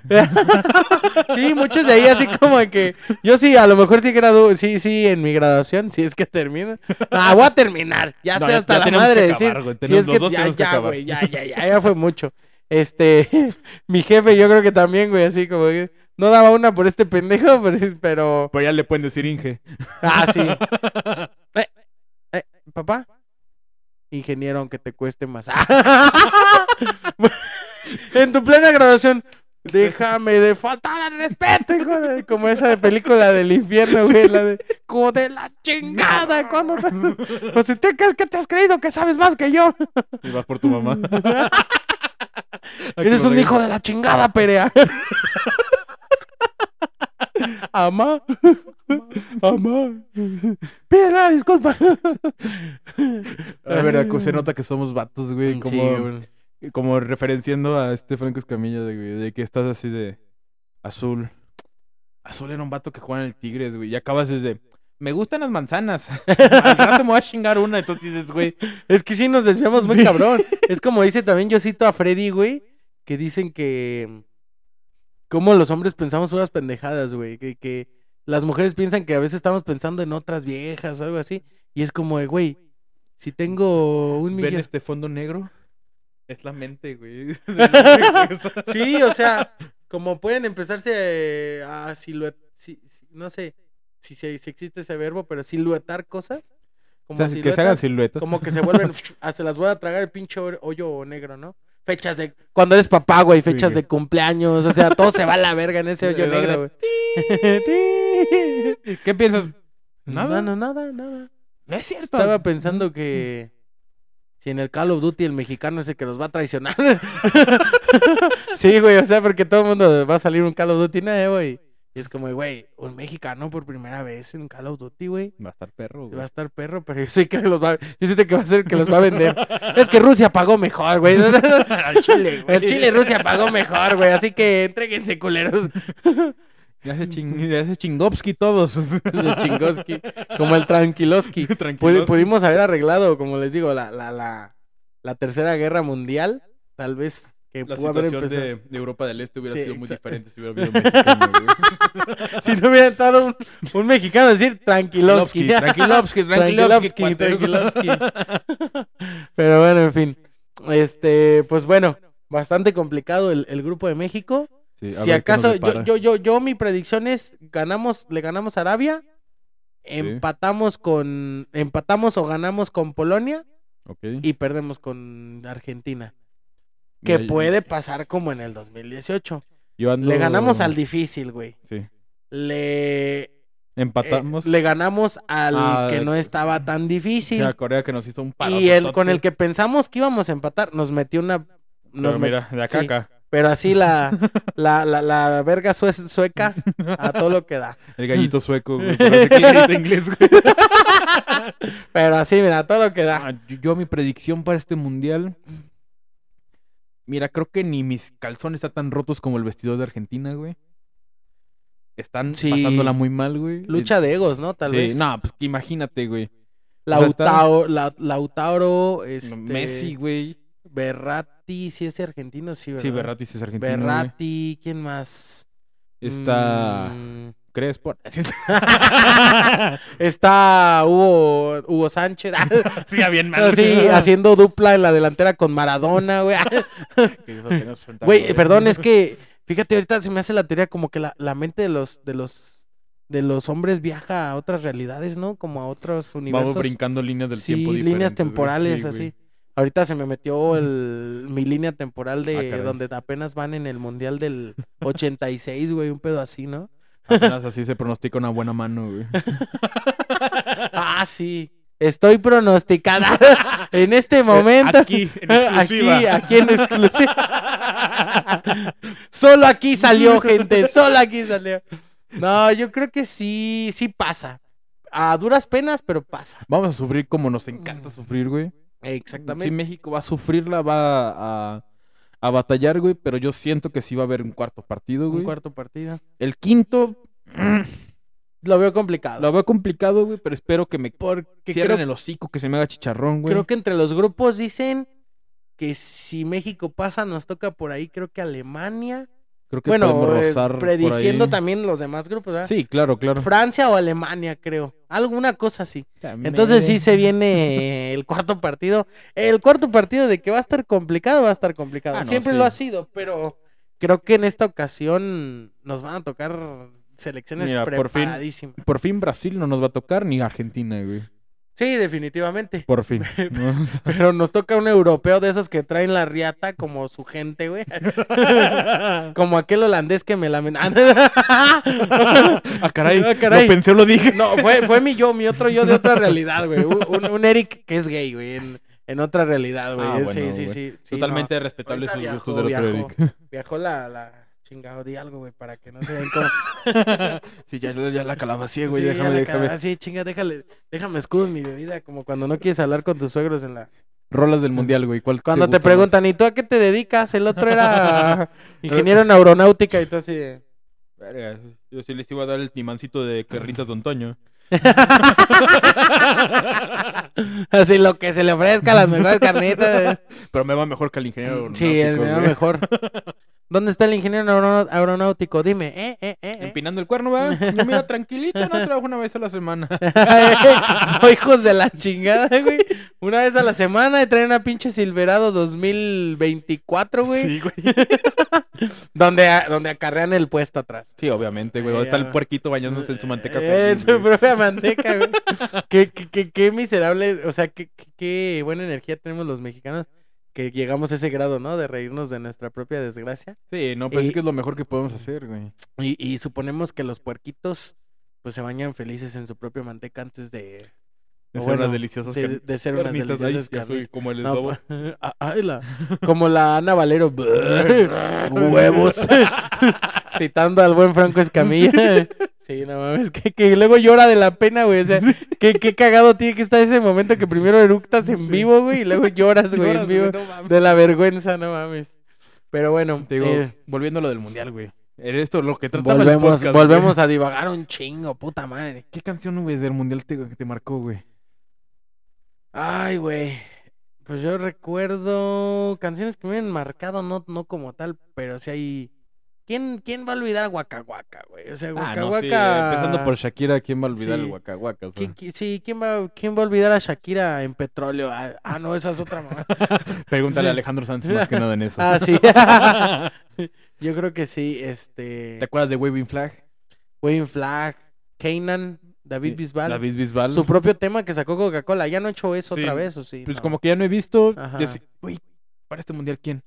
Sí, muchos de ahí así como de que yo sí, a lo mejor sí gradu, sí, sí, en mi graduación, si es que termino. Ah, voy a terminar. Ya No, estoy hasta ya la tenemos madre que de decir. acabar, güey, Si tenemos- es los que dos ya, tenemos que ya, acabar. güey, ya, ya, ya, ya fue mucho. Este, mi jefe, yo creo que también, güey, así como que no daba una por este pendejo, pero, pero Pues ya le pueden decir Inge. ah, sí. Eh, eh, papá, ingeniero, aunque te cueste más. en tu plena graduación, déjame de faltar al respeto, hijo de... Como esa de película del infierno, güey, la de... Como de la chingada, cuando te... O si te crees que te has creído que sabes más que yo. Y vas por tu mamá. Eres un hijo de la chingada, Perea. Amá. Amá. Pídela, disculpa. A ver, acu- se nota que somos vatos, güey. Sí, Como, güey. Como referenciando a este Franco Escamilla, de, güey, de que estás así de azul. Azul era un vato que jugaba en el Tigres, güey. Y acabas desde. Me gustan las manzanas. Al rato me voy a chingar una. Entonces dices, güey. Es que sí nos desviamos muy cabrón. Es como dice también yo cito a Freddy, güey, que dicen que como los hombres pensamos unas pendejadas, güey, que, que las mujeres piensan que a veces estamos pensando en otras viejas o algo así, y es como, de, güey, si tengo un ¿Ven millón... este fondo negro? Es la mente, güey. Sí, o sea, como pueden empezarse eh, a siluetar, no sé si, si, si existe ese verbo, pero siluetar cosas. O Como sea, que se hagan siluetas. como que se vuelven, ah, se las voy a tragar el pinche ho- hoyo negro, ¿no? fechas de cuando eres papá, güey, fechas de cumpleaños, o sea, todo se va a la verga en ese hoyo negro, güey. ¿Qué piensas? Nada. No, no, nada, nada. No es cierto. Estaba pensando que si en el Call of Duty el mexicano es el que los va a traicionar. sí, güey, o sea, porque todo el mundo va a salir un Call of Duty nuevo y, y es como, güey, un mexicano por primera vez en un Call of Duty, güey. Va a estar perro, güey. Va a estar perro, pero yo sé que los va, yo sé que va a ser el que los va a vender. es que Rusia pagó mejor, güey. Al chile, El Chile Rusia pagó mejor, güey. Así que entréguense, culeros. Ya se, ching... ya se Chingovsky todos. De Chingoski. Como el Tranquiloski. Pudi- pudimos haber arreglado, como les digo, la, la, la, la tercera guerra mundial. Tal vez que La pudo haber situación empezado. de, de Europa del Este hubiera Sí, sido muy diferente si hubiera habido mexicano, güey. Si no hubiera estado un, un mexicano a decir Tranquiloski. Tranquilovsky, Tranquilovsky, Tranquilovsky, Tranquilovsky. Pero bueno, en fin. Este, pues bueno, bastante complicado el, el grupo de México. Sí, si acaso, yo, yo, yo, yo, mi predicción es ganamos, le ganamos a Arabia, empatamos con, empatamos o ganamos con Polonia y perdemos con Argentina. Que Mira, yo- puede pasar como en el 2018. yo ando- Le ganamos al difícil, güey. Sí. Le, eh, Empatamos. le ganamos al Ah, que no estaba tan difícil. a Corea que nos hizo un paro. y el con el que pensamos que íbamos a empatar, nos metió una... Nos Pero mira, de acá sí. acá. Pero así la, la, la, la verga sue- sueca a todo lo que da. El gallito sueco, güey. Que grita inglés, güey. Pero así, mira, a todo lo que da. Ah, yo, yo mi predicción para este mundial. Mira, creo que ni mis calzones están tan rotos como el vestidor de Argentina, güey. Están Sí. pasándola muy mal, güey. Lucha de egos, ¿no? Tal sí, vez. no, pues imagínate, güey. Lautaro, La- Lautaro, este, Messi, güey. Berratti, sí es argentino, sí, ¿verdad? Sí, Berratti sí es argentino. Berratti, ¿quién más? Está Mm, Crespo. está Hugo, Hugo Sánchez. sí, bien Así, haciendo dupla en la delantera con Maradona, güey. Güey, perdón, es que, fíjate, ahorita se me hace la teoría como que la, la mente de los, de los, de los hombres viaja a otras realidades, ¿no? Como a otros universos. Vamos brincando líneas del sí, tiempo líneas diferentes, güey. temporales, Sí, así. Ahorita se me metió el, mi línea temporal de Ah, caray. donde apenas van en el Mundial del 86, güey, un pedo así, ¿no? Apenas así se pronostica una buena mano, güey. Ah, sí. Estoy pronosticada en este momento. Aquí, en exclusiva. Aquí, aquí en exclusiva. Solo aquí salió, gente. Solo aquí salió. No, yo creo que sí, sí pasa. A duras penas, pero pasa. Vamos a sufrir como nos encanta sufrir, güey. Exactamente. Sí, México va a sufrirla, va a, a batallar, güey, pero yo siento que sí va a haber un cuarto partido, güey. Un cuarto partido. El quinto Lo veo complicado. lo veo complicado, güey, pero espero que me Porque cierren creo, el hocico, que se me haga chicharrón, güey. creo que entre los grupos dicen que si México pasa, nos toca por ahí, creo que Alemania. Creo que bueno, podemos eh, prediciendo ahí. también los demás grupos, ¿verdad? Sí, claro, claro. Francia o Alemania, creo. Alguna cosa así. Entonces sí se viene el cuarto partido. El cuarto partido de que va a estar complicado, va a estar complicado. Ah, no, Siempre sí. lo ha sido, pero creo que en esta ocasión nos van a tocar selecciones Mira, por fin. preparadísimas. Por fin Brasil no nos va a tocar ni Argentina, güey. Sí, definitivamente. Por fin. Pero nos toca un europeo de esos que traen la riata como su gente, güey. como aquel holandés que me la... ah, caray. Ah, caray. Lo pensé, lo dije. No, fue, fue mi yo, mi otro yo de otra realidad, güey. Un, un- un Eric que es gay, güey, en, en otra realidad, güey. Ah, sí, bueno, sí, sí, sí, Totalmente no. respetables Ahorita sus gustos del otro viajó. Eric. Viajó la, la chingado, di algo, güey, para que no se den como... Sí, ya, ya la calabacé, güey. Sí, ya déjame, la déjame. cara- sí, chinga, déjale, déjame escudo en mi bebida, como cuando no quieres hablar con tus suegros en la... Rolas del mundial, güey. ¿Cuál Cuando te más? preguntan, ¿y tú a qué te dedicas? El otro era ingeniero en aeronáutica y tú así de... Verga, yo sí les iba a dar el timancito de Carritas Don Toño. Así lo que se le ofrezca, las mejores carnitas. Pero me va mejor que el ingeniero Sí, el aeronáutico, me va mejor. ¿Dónde está el ingeniero aeroná- aeronáutico? Dime, ¿eh? ¿eh? ¿eh? ¿eh? Empinando el cuerno, va. Yo mira, tranquilito, no trabajo una vez a la semana. Oh, hijos de la chingada, güey. Una vez a la semana y traen una pinche Silverado 2024, güey. Sí, güey. Donde, a- donde acarrean el puesto atrás. Sí, obviamente, güey. Eh, ¿Dónde está el puerquito bañándose en su manteca Eh, feliz, su propia manteca, güey. qué, qué, qué, qué miserable, o sea, qué, qué, qué buena energía tenemos los mexicanos. Que llegamos a ese grado, ¿no? De reírnos de nuestra propia desgracia. Sí, no, pero Y- es que es lo mejor que podemos hacer, güey. Y, y suponemos que los puerquitos pues se bañan felices en su propia manteca antes de... De ser unas deliciosas de, car- de ser unas deliciosas carnitas. como el No, pa- ay, la- como la Ana Valero. Huevos. Citando al buen Franco Escamilla. Sí, no mames, que, que luego llora de la pena, güey. O sea, qué, qué cagado tiene que estar ese momento que primero eructas en Sí. vivo, güey, y luego lloras, güey, en vivo. güey, no mames. De la vergüenza, no mames. Pero bueno, Te digo, eh, volviendo a lo del mundial, güey. Era Esto lo que trataba el volvemos, podcast, volvemos güey. a divagar un chingo, puta madre. ¿Qué canción, güey, del mundial te, que te marcó, güey? Ay, güey. Pues yo recuerdo canciones que me han marcado, no, no como tal, pero sí hay. ¿Quién, quién va a olvidar a Waka Waka, güey? O sea, Ah, Waka no, sí, empezando por Shakira, ¿quién va a olvidar Sí. el Waka Waka? o sea? ¿Qui- qui- sí, ¿quién va, ¿quién va a olvidar a Shakira en petróleo? Ah, ah, no, esa es otra mamá. Pregúntale Sí. a Alejandro Sanz más que nada en eso. ah, sí. yo creo que sí, este. ¿Te acuerdas de Waving Flag? Wayne Flag, Kanan, David Bisbal. David Bisbal. Su propio tema que sacó Coca-Cola. ¿Ya no ha hecho eso otra vez o sí? Pues No. como que ya no he visto. Ajá. yo sí- Güey, para este mundial, ¿quién?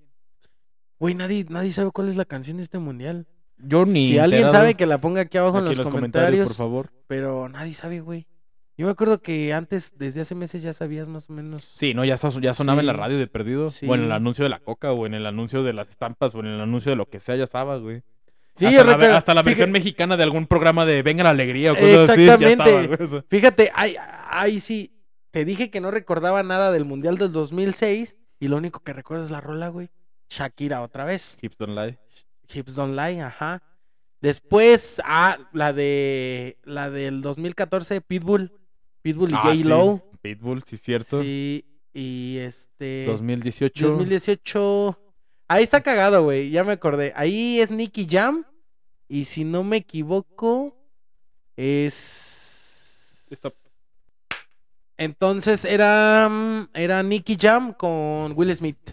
Güey, nadie, nadie sabe cuál es la canción de este mundial. Yo ni. si alguien sabe que la ponga aquí abajo Aquí en los, comentarios, por favor. pero nadie sabe, güey. Yo me acuerdo que antes, desde hace meses, ya sabías más o menos. Sí, no, ya, ya sonaba en la Sí. radio de perdido. O en el Sí. anuncio de la coca, o en el anuncio de las estampas, o en el anuncio de lo que sea, ya sabes, güey. Sí, hasta, yo la, hasta la versión fíjate- mexicana de algún programa de Venga la Alegría o cosas así. Exactamente. O sea. Fíjate, ay, ay, sí. Te dije que no recordaba nada del mundial del 2006 y lo único que recuerdo es la rola, güey. Shakira otra vez. Hips don't lie. Hips Don't Lie, ajá. Después, ah, la de la del 2014, Pitbull. Pitbull y Ah, J. sí, Low. Pitbull, sí, cierto. Sí, y este. 2018. 2018. Ahí está cagado, güey. Ya me acordé. Ahí es Nicky Jam. Y si no me equivoco, es. Está- Entonces era. mm, Era Nicky Jam con Will Smith.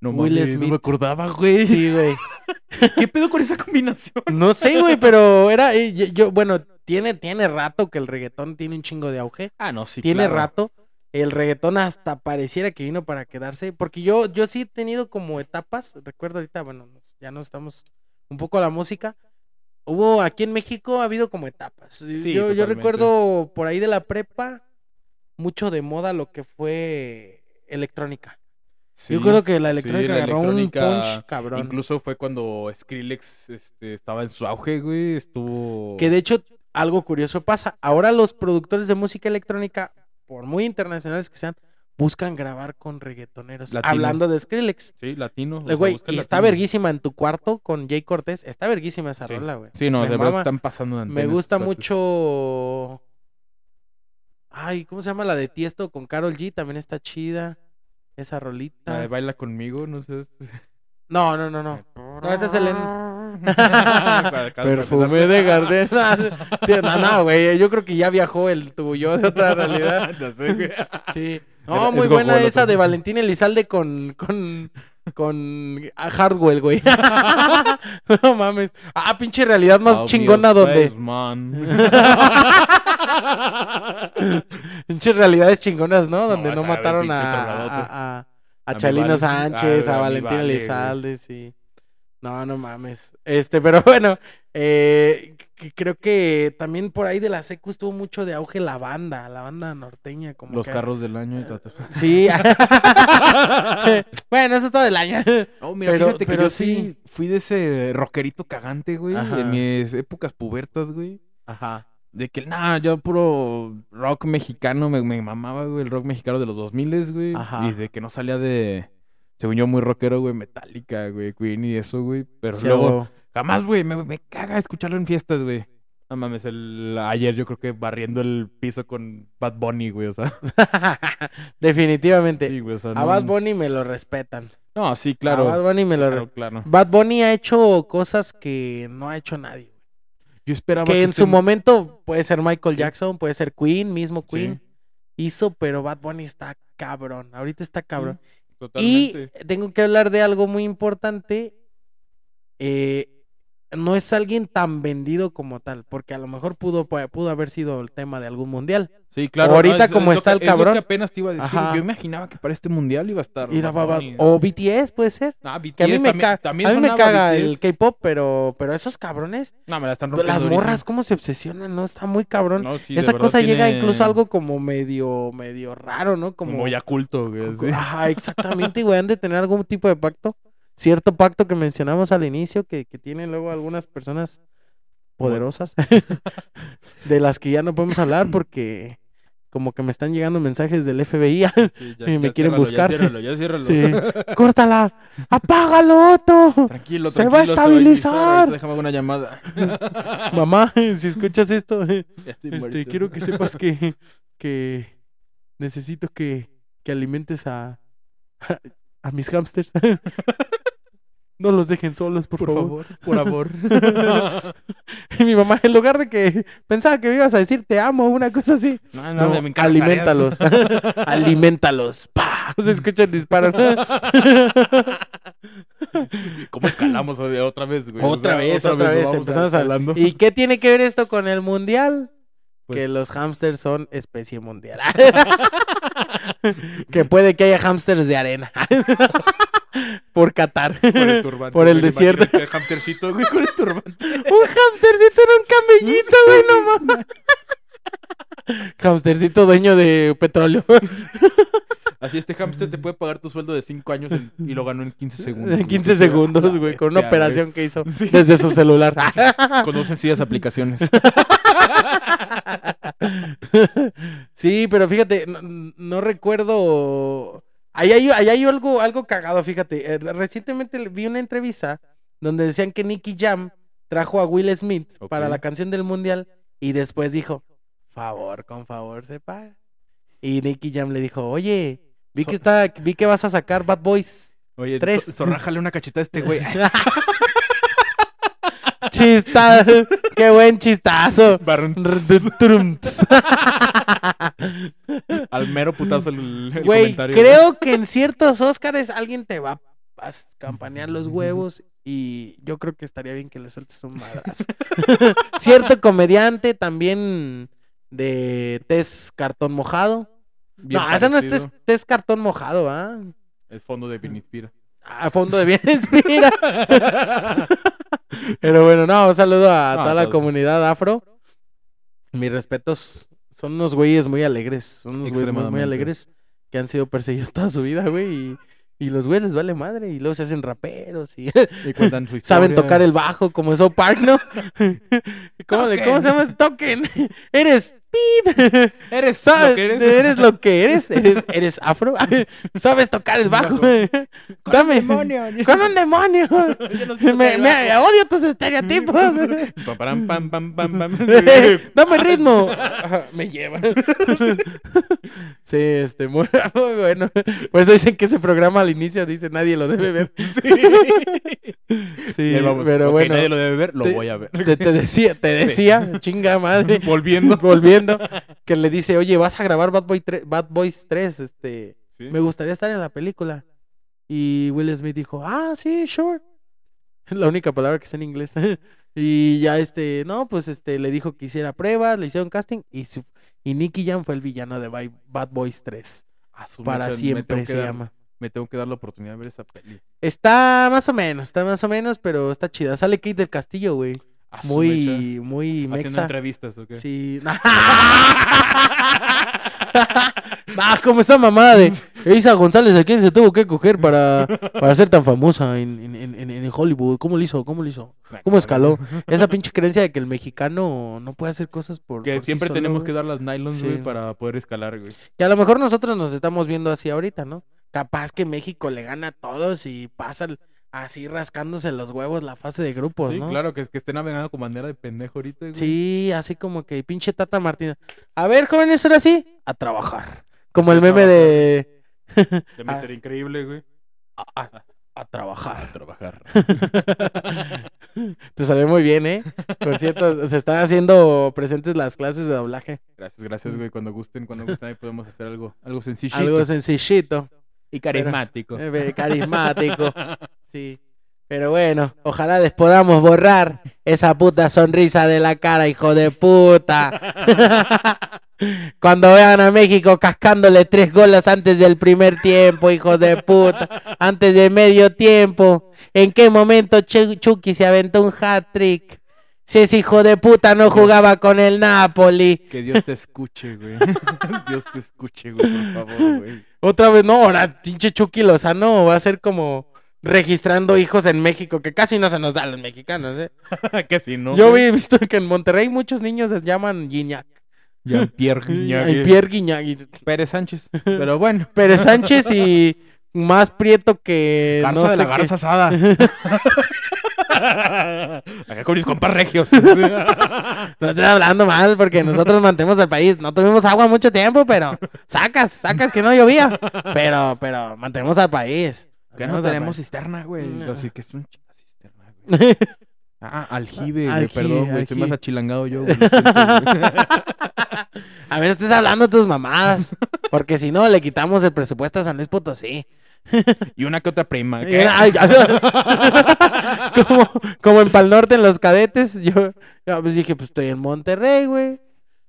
No, Will mames, no me acordaba, güey. Sí, güey. ¿Qué pedo con esa combinación? No sé, güey, pero era. eh, yo, yo- bueno, tiene, tiene rato que el reggaetón tiene un chingo de auge. Ah, no, sí, tiene claro. rato. El reggaetón hasta pareciera que vino para quedarse. Porque yo, yo sí he tenido como etapas. Recuerdo ahorita, bueno, ya no estamos un poco a la música. Hubo aquí en México ha habido como etapas. Sí, yo, yo recuerdo por ahí de la prepa mucho de moda lo que fue electrónica. Sí, yo creo que la sí, electrónica la agarró un punch cabrón. Incluso fue cuando Skrillex este, estaba en su auge, güey. Estuvo. Que de hecho, algo curioso pasa. Ahora los productores de música electrónica, por muy internacionales que sean, buscan grabar con reggaetoneros. Latino. Hablando de Skrillex. Sí, latino. sea, Güey, y está verguísima en tu cuarto con Jay Cortés. Está verguísima esa Sí. rola, güey. Sí, no, Me de verdad mama. están pasando Me gusta mucho. Ay, ¿cómo se llama la de Tiesto con Carol G? También está chida. Esa La rolita. de Baila conmigo, no sé. No, no, no, no. No, ese es el. Perfume de Gardena. Tío, No, no, güey. Yo creo que ya viajó el tuyo de otra realidad. ya sé, güey. Sí. No, muy buena esa de Valentín Elizalde con. con. Con. Hardwell, güey. no mames. Ah, pinche realidad más Obvious chingona donde. Pinches realidades chingonas, ¿no? Donde no mataron pinche a, a, Chalino Sánchez, a a mi Valentín vale, güey. Elizalde, sí. No, no mames. Este, pero bueno, eh, c- creo que también por ahí de la secu estuvo mucho de auge la banda, la banda norteña. Como Los que- carros del año y todo. Sí. bueno, eso es todo el año. No, mira, Pero- fíjate que pero yo sí. fui de ese rockerito cagante, güey, Ajá. en mis épocas pubertas, güey. Ajá. De que, nada, yo puro rock mexicano, me, me mamaba, güey, el rock mexicano de los 2000, güey. Ajá. Y de que no salía de, según yo, muy rockero, güey, Metallica, güey, Queen y eso, güey. Pero Sí, luego. Jamás, güey, me, me caga escucharlo en fiestas, güey. No mames, el, ayer yo creo que barriendo el piso con Bad Bunny, güey, o sea. Definitivamente. Sí, güey, o sea, A Bad Bunny me lo respetan. No, sí, A Bad claro. Bunny me lo Claro, claro. Bad Bunny ha hecho cosas que no ha hecho nadie. Yo esperaba Que en este- su momento puede ser Michael Sí. Jackson, puede ser Queen, mismo Queen. Sí, Hizo, pero Bad Bunny está cabrón. Ahorita está cabrón. totalmente. Y tengo que hablar de algo muy importante. Eh, no es alguien tan vendido como tal, porque a lo mejor pudo, pu- pudo haber sido el tema de algún mundial. Sí, claro. Ahorita es- como es está que- el es lo que cabrón. apenas te iba a decir. Ajá. Yo imaginaba que para este mundial iba a estar. O BTS puede ser. Ah, Que a mí BTS me, también- ca- también a mí me caga BTS. el K-pop, pero, pero esos cabrones, No, me la están las rompiendo. morras, durísimo. cómo se obsesionan, ¿no? Está muy cabrón. No, sí, de Esa cosa llega incluso a algo como medio, medio raro, ¿no? Como, Como ya culto, güey. Ajá, exactamente, güey. Han de tener algún tipo de pacto. Cierto pacto que mencionamos al inicio, que, que tienen luego algunas personas poderosas, de las que ya no podemos hablar porque como que me están llegando mensajes del FBI. Sí, y me quieren ciérralo, buscar. Ya ciérralo, ya ciérralo. sí, córtala, apágalo, Otto. Tranquilo, Se va a tranquilo, se va a estabilizar. Déjame una llamada. Mamá, si escuchas esto, este, quiero que sepas que, que necesito que, que alimentes a, a mis hamsters. No los dejen solos, por, Por favor. favor, por favor. Y mi mamá, en lugar de que pensaba que me ibas a decir te amo, una cosa así. No, No, me- me alimentalos. tareas. alimentalos. ¡Pah! Se escucha el disparo. ¿Cómo escalamos otra vez, güey? O otra sea, vez, otra vez. vamos Empezamos a escalando. ¿Y qué tiene que ver esto con el mundial? Pues- que los hamsters son especie mundial. que puede que haya hamsters de arena. Por Qatar. Por el turbante. Por el güey, desierto. el hamstercito, güey, con el turbante. un hamstercito en un camellito, güey, no mames. Hamstercito dueño de petróleo. Así este hamster te puede pagar tu sueldo de 5 años en- y lo ganó en 15 segundos. En güey. 15 segundos, güey, con una operación que hizo desde su celular. Con dos sencillas aplicaciones. sí, pero fíjate, no, no recuerdo. Ahí hay, ahí hay algo, algo cagado, fíjate. Eh, Recientemente vi una entrevista donde decían que Nicky Jam trajo a Will Smith para la canción del mundial y después dijo, favor, con favor, se paga. Y Nicky Jam le dijo, oye, vi que está, vi que vas a sacar Bad Boys. Oye, Tres. zorrájale una cacheta a este güey. Chistazo, qué buen chistazo. Al mero putazo el, el Güey, comentario. creo que en ciertos Óscares alguien te va a campanear los huevos y yo creo que estaría bien que le sueltes un madrazo. Cierto comediante también de test cartón mojado. Bien no, ese no es parecido. test, test cartón mojado, ¿ah? El fondo de Vinispira. A fondo de bien inspira. Pero bueno, no, un saludo a No, toda la comunidad afro. Mis respetos. Son unos güeyes muy alegres. Son unos güeyes muy, alegres que han sido perseguidos toda su vida, güey. Y, y los güeyes les vale madre. Y luego se hacen raperos y Y cuentan su historia. saben tocar el bajo como South Park, ¿no? ¿Cómo, de- ¿Cómo se llama? Token. Eres pip. Eres ¿Sabes? lo que eres. Eres lo que eres. Eres, eres afro. Sabes tocar el bajo. Dame. demonio. Con un demonio. Yo no sé tocar Me, odio tus estereotipos. Pam, param, pam, pam, pam, pam. Dame ritmo. Me lleva. Sí, este, muy, muy bueno. Por eso dicen que ese programa al inicio dice nadie lo debe ver. Sí, Ahí vamos. pero bueno. nadie lo debe ver, lo te- voy a ver. Te, te decía, te decía, chinga madre. Volviendo. Volviendo, que le dice, oye, vas a grabar Bad, Boy Bad Boys 3, este, Sí. me gustaría estar en la película. Y Will Smith dijo, ah, sí, sure. Es la única palabra que sé en inglés. y ya este, no, pues este, le dijo que hiciera pruebas, le hicieron casting y, su- y Nicky Jam fue el villano de Bad Boys 3. A su Para siempre se dar- llama. Me tengo que dar la oportunidad de ver esa peli. Está más o menos, está más o menos, pero está chida. Sale Kate del Castillo, güey. Mecha. Muy, muy Haciendo entrevistas, ¿ok? Sí. Ah, como esa mamada de Isa González, ¿a quién se tuvo que coger para, para ser tan famosa en, en, en, Hollywood? ¿Cómo lo hizo? ¿Cómo lo hizo? ¿Cómo escaló? Esa pinche creencia de que el mexicano no puede hacer cosas por. Que por sí siempre solo, tenemos güey. que dar las nylons, Sí. güey, para poder escalar, güey. Que a lo mejor nosotros nos estamos viendo así ahorita, ¿no? Capaz que México le gana a todos y pasa el- así rascándose los huevos la fase de grupos, sí, ¿no? claro, que, que esté navegando con bandera de pendejo ahorita, güey. Sí, así como que pinche Tata Martínez. A ver, jóvenes, ahora sí, a trabajar. Como Sí, el meme trabajar. de... De Mister Increíble, güey. a, a- a trabajar. Trabajar. Te salió muy bien, ¿eh? Por cierto, se están haciendo presentes las clases de doblaje. Gracias, gracias, güey. Cuando gusten, cuando gusten, ahí podemos hacer algo, algo sencillito. Algo sencillito, y carismático. eh, carismático. Sí. Pero bueno, ojalá les podamos borrar esa puta sonrisa de la cara, hijo de puta. Cuando vean a México cascándole tres goles antes del primer tiempo, hijo de puta. Antes del medio tiempo. ¿En qué momento Chu- Chucky se aventó un hat-trick? Si ese hijo de puta no jugaba con el Napoli. Que Dios te escuche, güey. Dios te escuche, güey, por favor, güey. Otra vez, no, ahora pinche Chucky Lozano va a ser como registrando hijos en México, que casi no se nos da a los mexicanos, ¿eh? que si no. Yo he visto que en Monterrey muchos niños se llaman Guiñac. Jean-Pierre Pierre Guiñac. y- Pérez Sánchez. Pero bueno. Pérez Sánchez y más prieto que Garza no de sé la qué. garza asada. Acá con mis compas regios. No estoy hablando mal porque nosotros mantenemos el país. No tuvimos agua mucho tiempo, pero sacas, sacas que no llovía. Pero, pero mantenemos al país. Que no al tenemos cisterna, güey. No. Así que es un chinga cisterna, güey. Ah, aljibe, güey. Perdón, güey. Estoy más achilangado yo, güey. lo siento, güey. A ver, estés hablando tus mamadas. Porque si no, le quitamos el presupuesto a San Luis Potosí. y una que otra prima. Como, como en Pal Norte, en los cadetes, yo, yo, pues dije, pues estoy en Monterrey, güey.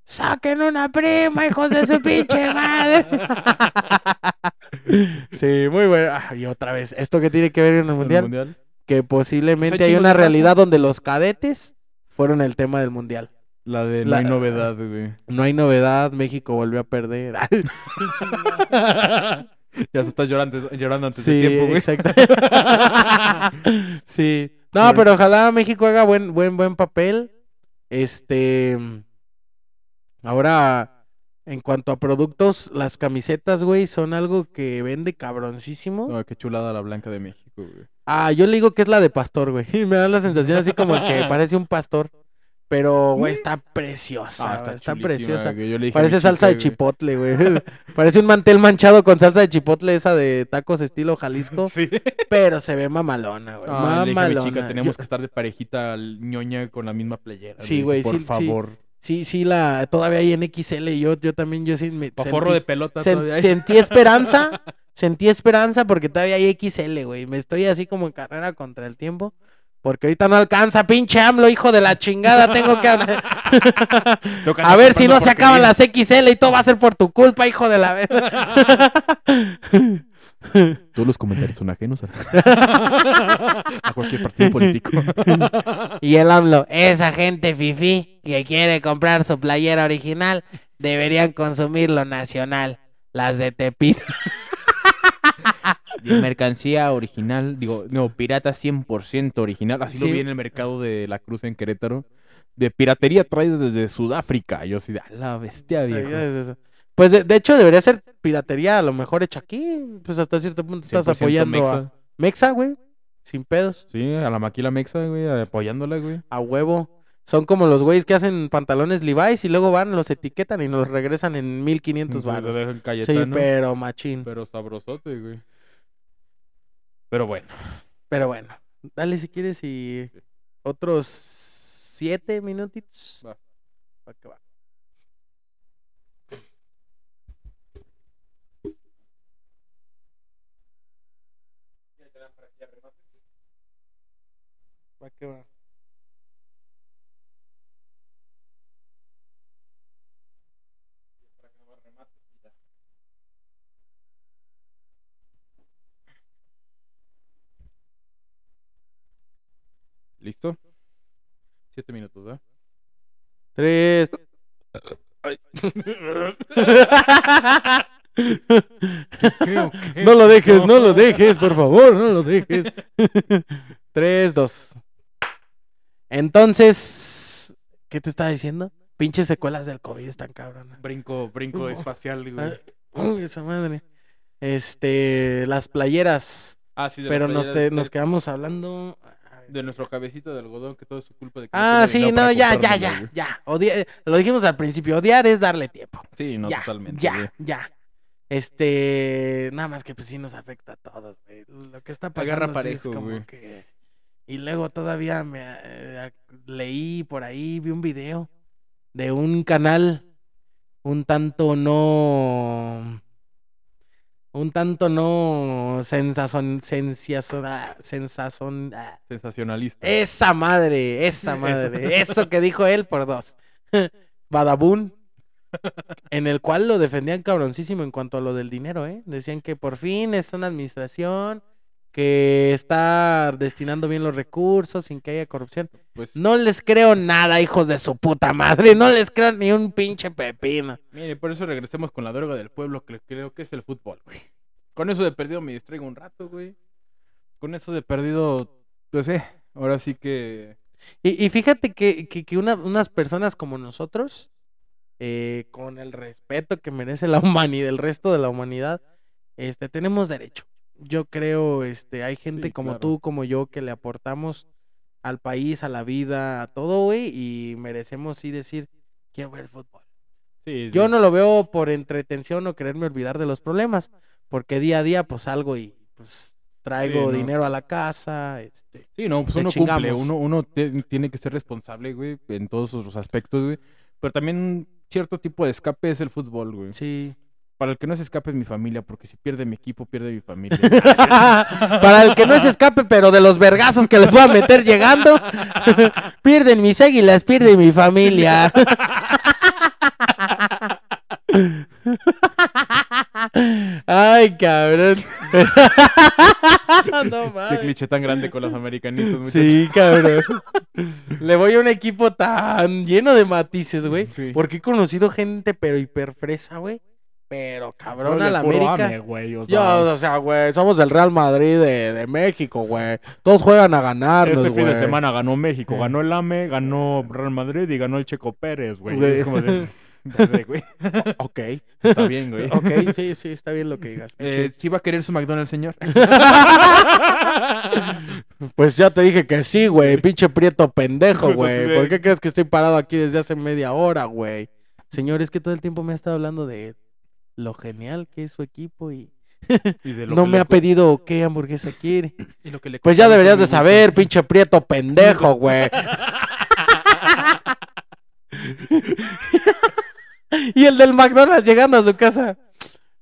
Saquen una prima, hijos de su pinche madre. Sí, muy bueno. Ah, y otra vez, ¿esto qué tiene que ver en el ¿El mundial? mundial? Que posiblemente hay una realidad donde los cadetes fueron el tema del mundial. La de no La- hay novedad, güey. No hay novedad, México volvió a perder. Ya se está llorando, llorando antes Sí, de tiempo, güey. exacto. sí. No, pero ojalá México haga buen, buen, buen papel. Este. Ahora, en cuanto a productos, las camisetas, güey, son algo que vende cabroncísimo. No, qué chulada la blanca de México, güey. Ah, yo le digo que es la de pastor, güey. Me da la sensación así como que parece un pastor. Pero, güey, está preciosa. Ah, está, preciosa. Parece salsa de chica, chipotle, güey. Parece un mantel manchado con salsa de chipotle, esa de tacos estilo Jalisco. Sí. Pero se ve mamalona, güey. Ah, le dije a mi mamalona. chica, tenemos Yo- que estar de parejita al ñoña con la misma playera. Sí, güey, dije, Por sí, sí. Sí, sí, la todavía hay en XL. Yo, yo también, yo sí me. Sentí- forro de pelota sen- todavía sentí esperanza. sentí esperanza porque todavía hay XL, güey. Me estoy así como en carrera contra el tiempo. Porque ahorita no alcanza, pinche AMLO, hijo de la chingada. Tengo que. A ver si no se acaban las XL y todo va a ser por tu culpa, hijo de la. Todos los comentarios son ajenos a, a cualquier partido político. Y el AMLO, esa gente fifi que quiere comprar su playera original, deberían consumir lo nacional, las de Tepito. De mercancía original, digo, no, pirata 100% original. Así Sí. lo vi en el mercado de la Cruz en Querétaro. De piratería traída desde Sudáfrica. Yo así de, a la bestia, viejo. Pues de, de hecho debería ser piratería a lo mejor hecha aquí, pues hasta cierto punto estás 100% apoyando mexa. a Mexa, güey, sin pedos, Sí, a la maquila mexa, güey, apoyándola, güey. a huevo. Son como los güeyes que hacen pantalones Levi's y luego van, los etiquetan y nos regresan en 1500 Entonces, baros. Sí, pero machín. pero sabrosote, güey. Pero bueno. Pero bueno, dale si quieres y otros siete minutitos. Va. Va que va. Va que va. ¿Listo? Siete minutos, ¿verdad? Tres. Ay. No lo dejes, no lo dejes, por favor, no lo dejes. Tres, dos. Entonces, ¿qué te estaba diciendo? Pinches secuelas del COVID están cabronas. Brinco, brinco espacial, güey. Ah, Uy, esa madre. Este, las playeras. Ah, sí, de Pero nos, playera te- de- nos quedamos hablando. De nuestro cabecita de algodón, que todo es su culpa de que Ah, sí, no, ya, ya, ya, ya. Odia- lo dijimos al principio, odiar es darle tiempo. Sí, no, ya, totalmente. ya, ya. Este, nada más que pues sí nos afecta a todos, güey. Lo que está pasando Agarra sí es parejo, como güey. que... Y luego todavía me eh, leí por ahí, vi un video de un canal un tanto no... un tanto no sensación, sensazón, ah. Sensacionalista. esa madre, esa madre, eso que dijo él por dos. Badabun, en el cual lo defendían cabroncísimo en cuanto a lo del dinero, ¿eh? Decían que por fin es una administración que está destinando bien los recursos sin que haya corrupción. Pues, No les creo nada, hijos de su puta madre. No les creo ni un pinche pepino. mire, por eso regresemos con la droga del pueblo, que creo que es el fútbol, güey. Con eso de perdido me distraigo un rato, güey. Con eso de perdido, pues eh, ahora sí que... Y, y fíjate que, que, que una- unas personas como nosotros, eh, con el respeto que merece la humanidad, el resto de la humanidad, este, tenemos derecho. Yo creo, este, hay gente Sí, como claro. tú, como yo, que le aportamos al país, a la vida, a todo, güey, y merecemos sí decir, quiero ver fútbol. Sí, Yo no lo veo por entretención o quererme olvidar de los problemas, porque día a día pues salgo y pues traigo dinero a la casa, este, Sí, no, pues uno cumple, uno, uno tiene que ser responsable, güey, en todos los aspectos, güey. Pero también cierto tipo de escape es el fútbol, güey. sí. Para el que no se escape es mi familia, porque si pierde mi equipo, pierde mi familia. Para el que no es escape, pero de los vergazos que les voy a meter llegando, pierden mis águilas, pierde mi familia. Ay, cabrón. no Qué cliché tan grande con los americanistas, muchachos. Sí, cabrón. Le voy a un equipo tan lleno de matices, güey. Sí. Porque he conocido gente, pero hiperfresa, güey. Pero cabrón a la América. ame, güey, o Yo, sea, o sea, güey, somos el Real Madrid de, de México, güey. Todos juegan a ganarnos, este fin de semana ganó México, ganó el AME, ganó Real Madrid y ganó el Checo Pérez, güey. Güey. Es como de... verde, güey. Ok. Está bien, güey. Ok, sí, sí, está bien lo que digas. Eh, ¿Sí va a querer su McDonald's, señor? Pues ya te dije que sí, güey. Pinche prieto pendejo, güey. ¿Por qué crees que estoy parado aquí desde hace media hora, güey? Señor, es que todo el tiempo me ha estado hablando de lo genial que es su equipo y no me ha pedido qué hamburguesa quiere. Pues ya deberías de saber, pinche prieto pendejo, güey. y el del McDonald's llegando a su casa.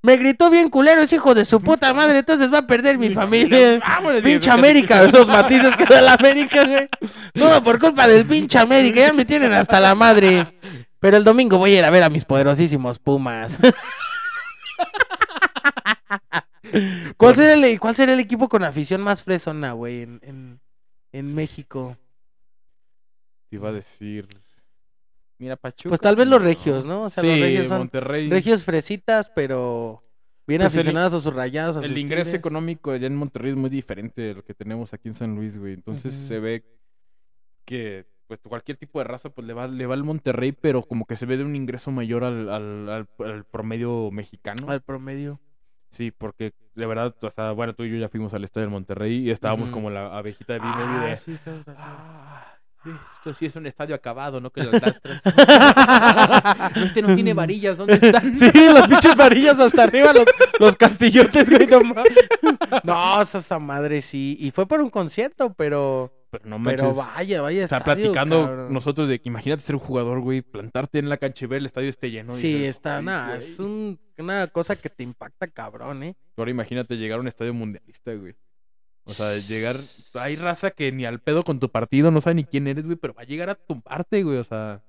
Me gritó bien culero, es hijo de su puta madre, entonces va a perder mi familia. Vámonos, Pinche América, los matices que da la América, güey. Todo por culpa del pinche América, ya me tienen hasta la madre. Pero el domingo voy a ir a ver a mis poderosísimos Pumas. ¿Cuál será el, cuál será el equipo con afición más fresona, güey, en, en, en México? Te iba a decir... Mira, Pachuca. Pues tal vez los regios, ¿no? O sea, los regios son Monterrey. regios fresitas, pero bien Pues el- aficionados a sus rayados, a El sus ingreso tigres. económico allá en Monterrey es muy diferente de lo que tenemos aquí en San Luis, güey. Entonces se ve que pues cualquier tipo de raza pues le va, le va al Monterrey, pero como que se ve de un ingreso mayor al, al, al- al promedio mexicano. Al promedio. Sí, porque de verdad, o sea, bueno, tú y yo ya fuimos al estadio del Monterrey y estábamos como la abejita de Ah, sí. "Ah, esto sí es un estadio acabado, ¿no? Que las lastras. este no tiene varillas, ¿dónde están? Sí, las pinches varillas hasta arriba, los, los castillotes, güey, no. No, esa, esa madre sí. Y fue por un concierto, pero. Pero no manches. Pero vaya, vaya. Estadio, platicando cabrón. nosotros de que imagínate ser un jugador, güey, plantarte en la cancha y ver el estadio esté lleno. Sí, dices, está, "Ay, nada, güey". es un- una cosa que te impacta cabrón, ¿eh? Ahora imagínate llegar a un estadio mundialista, güey. O sea, llegar... Hay raza que ni al pedo con tu partido, no sabe ni quién eres, güey, pero va a llegar a tumbarte, güey, o sea...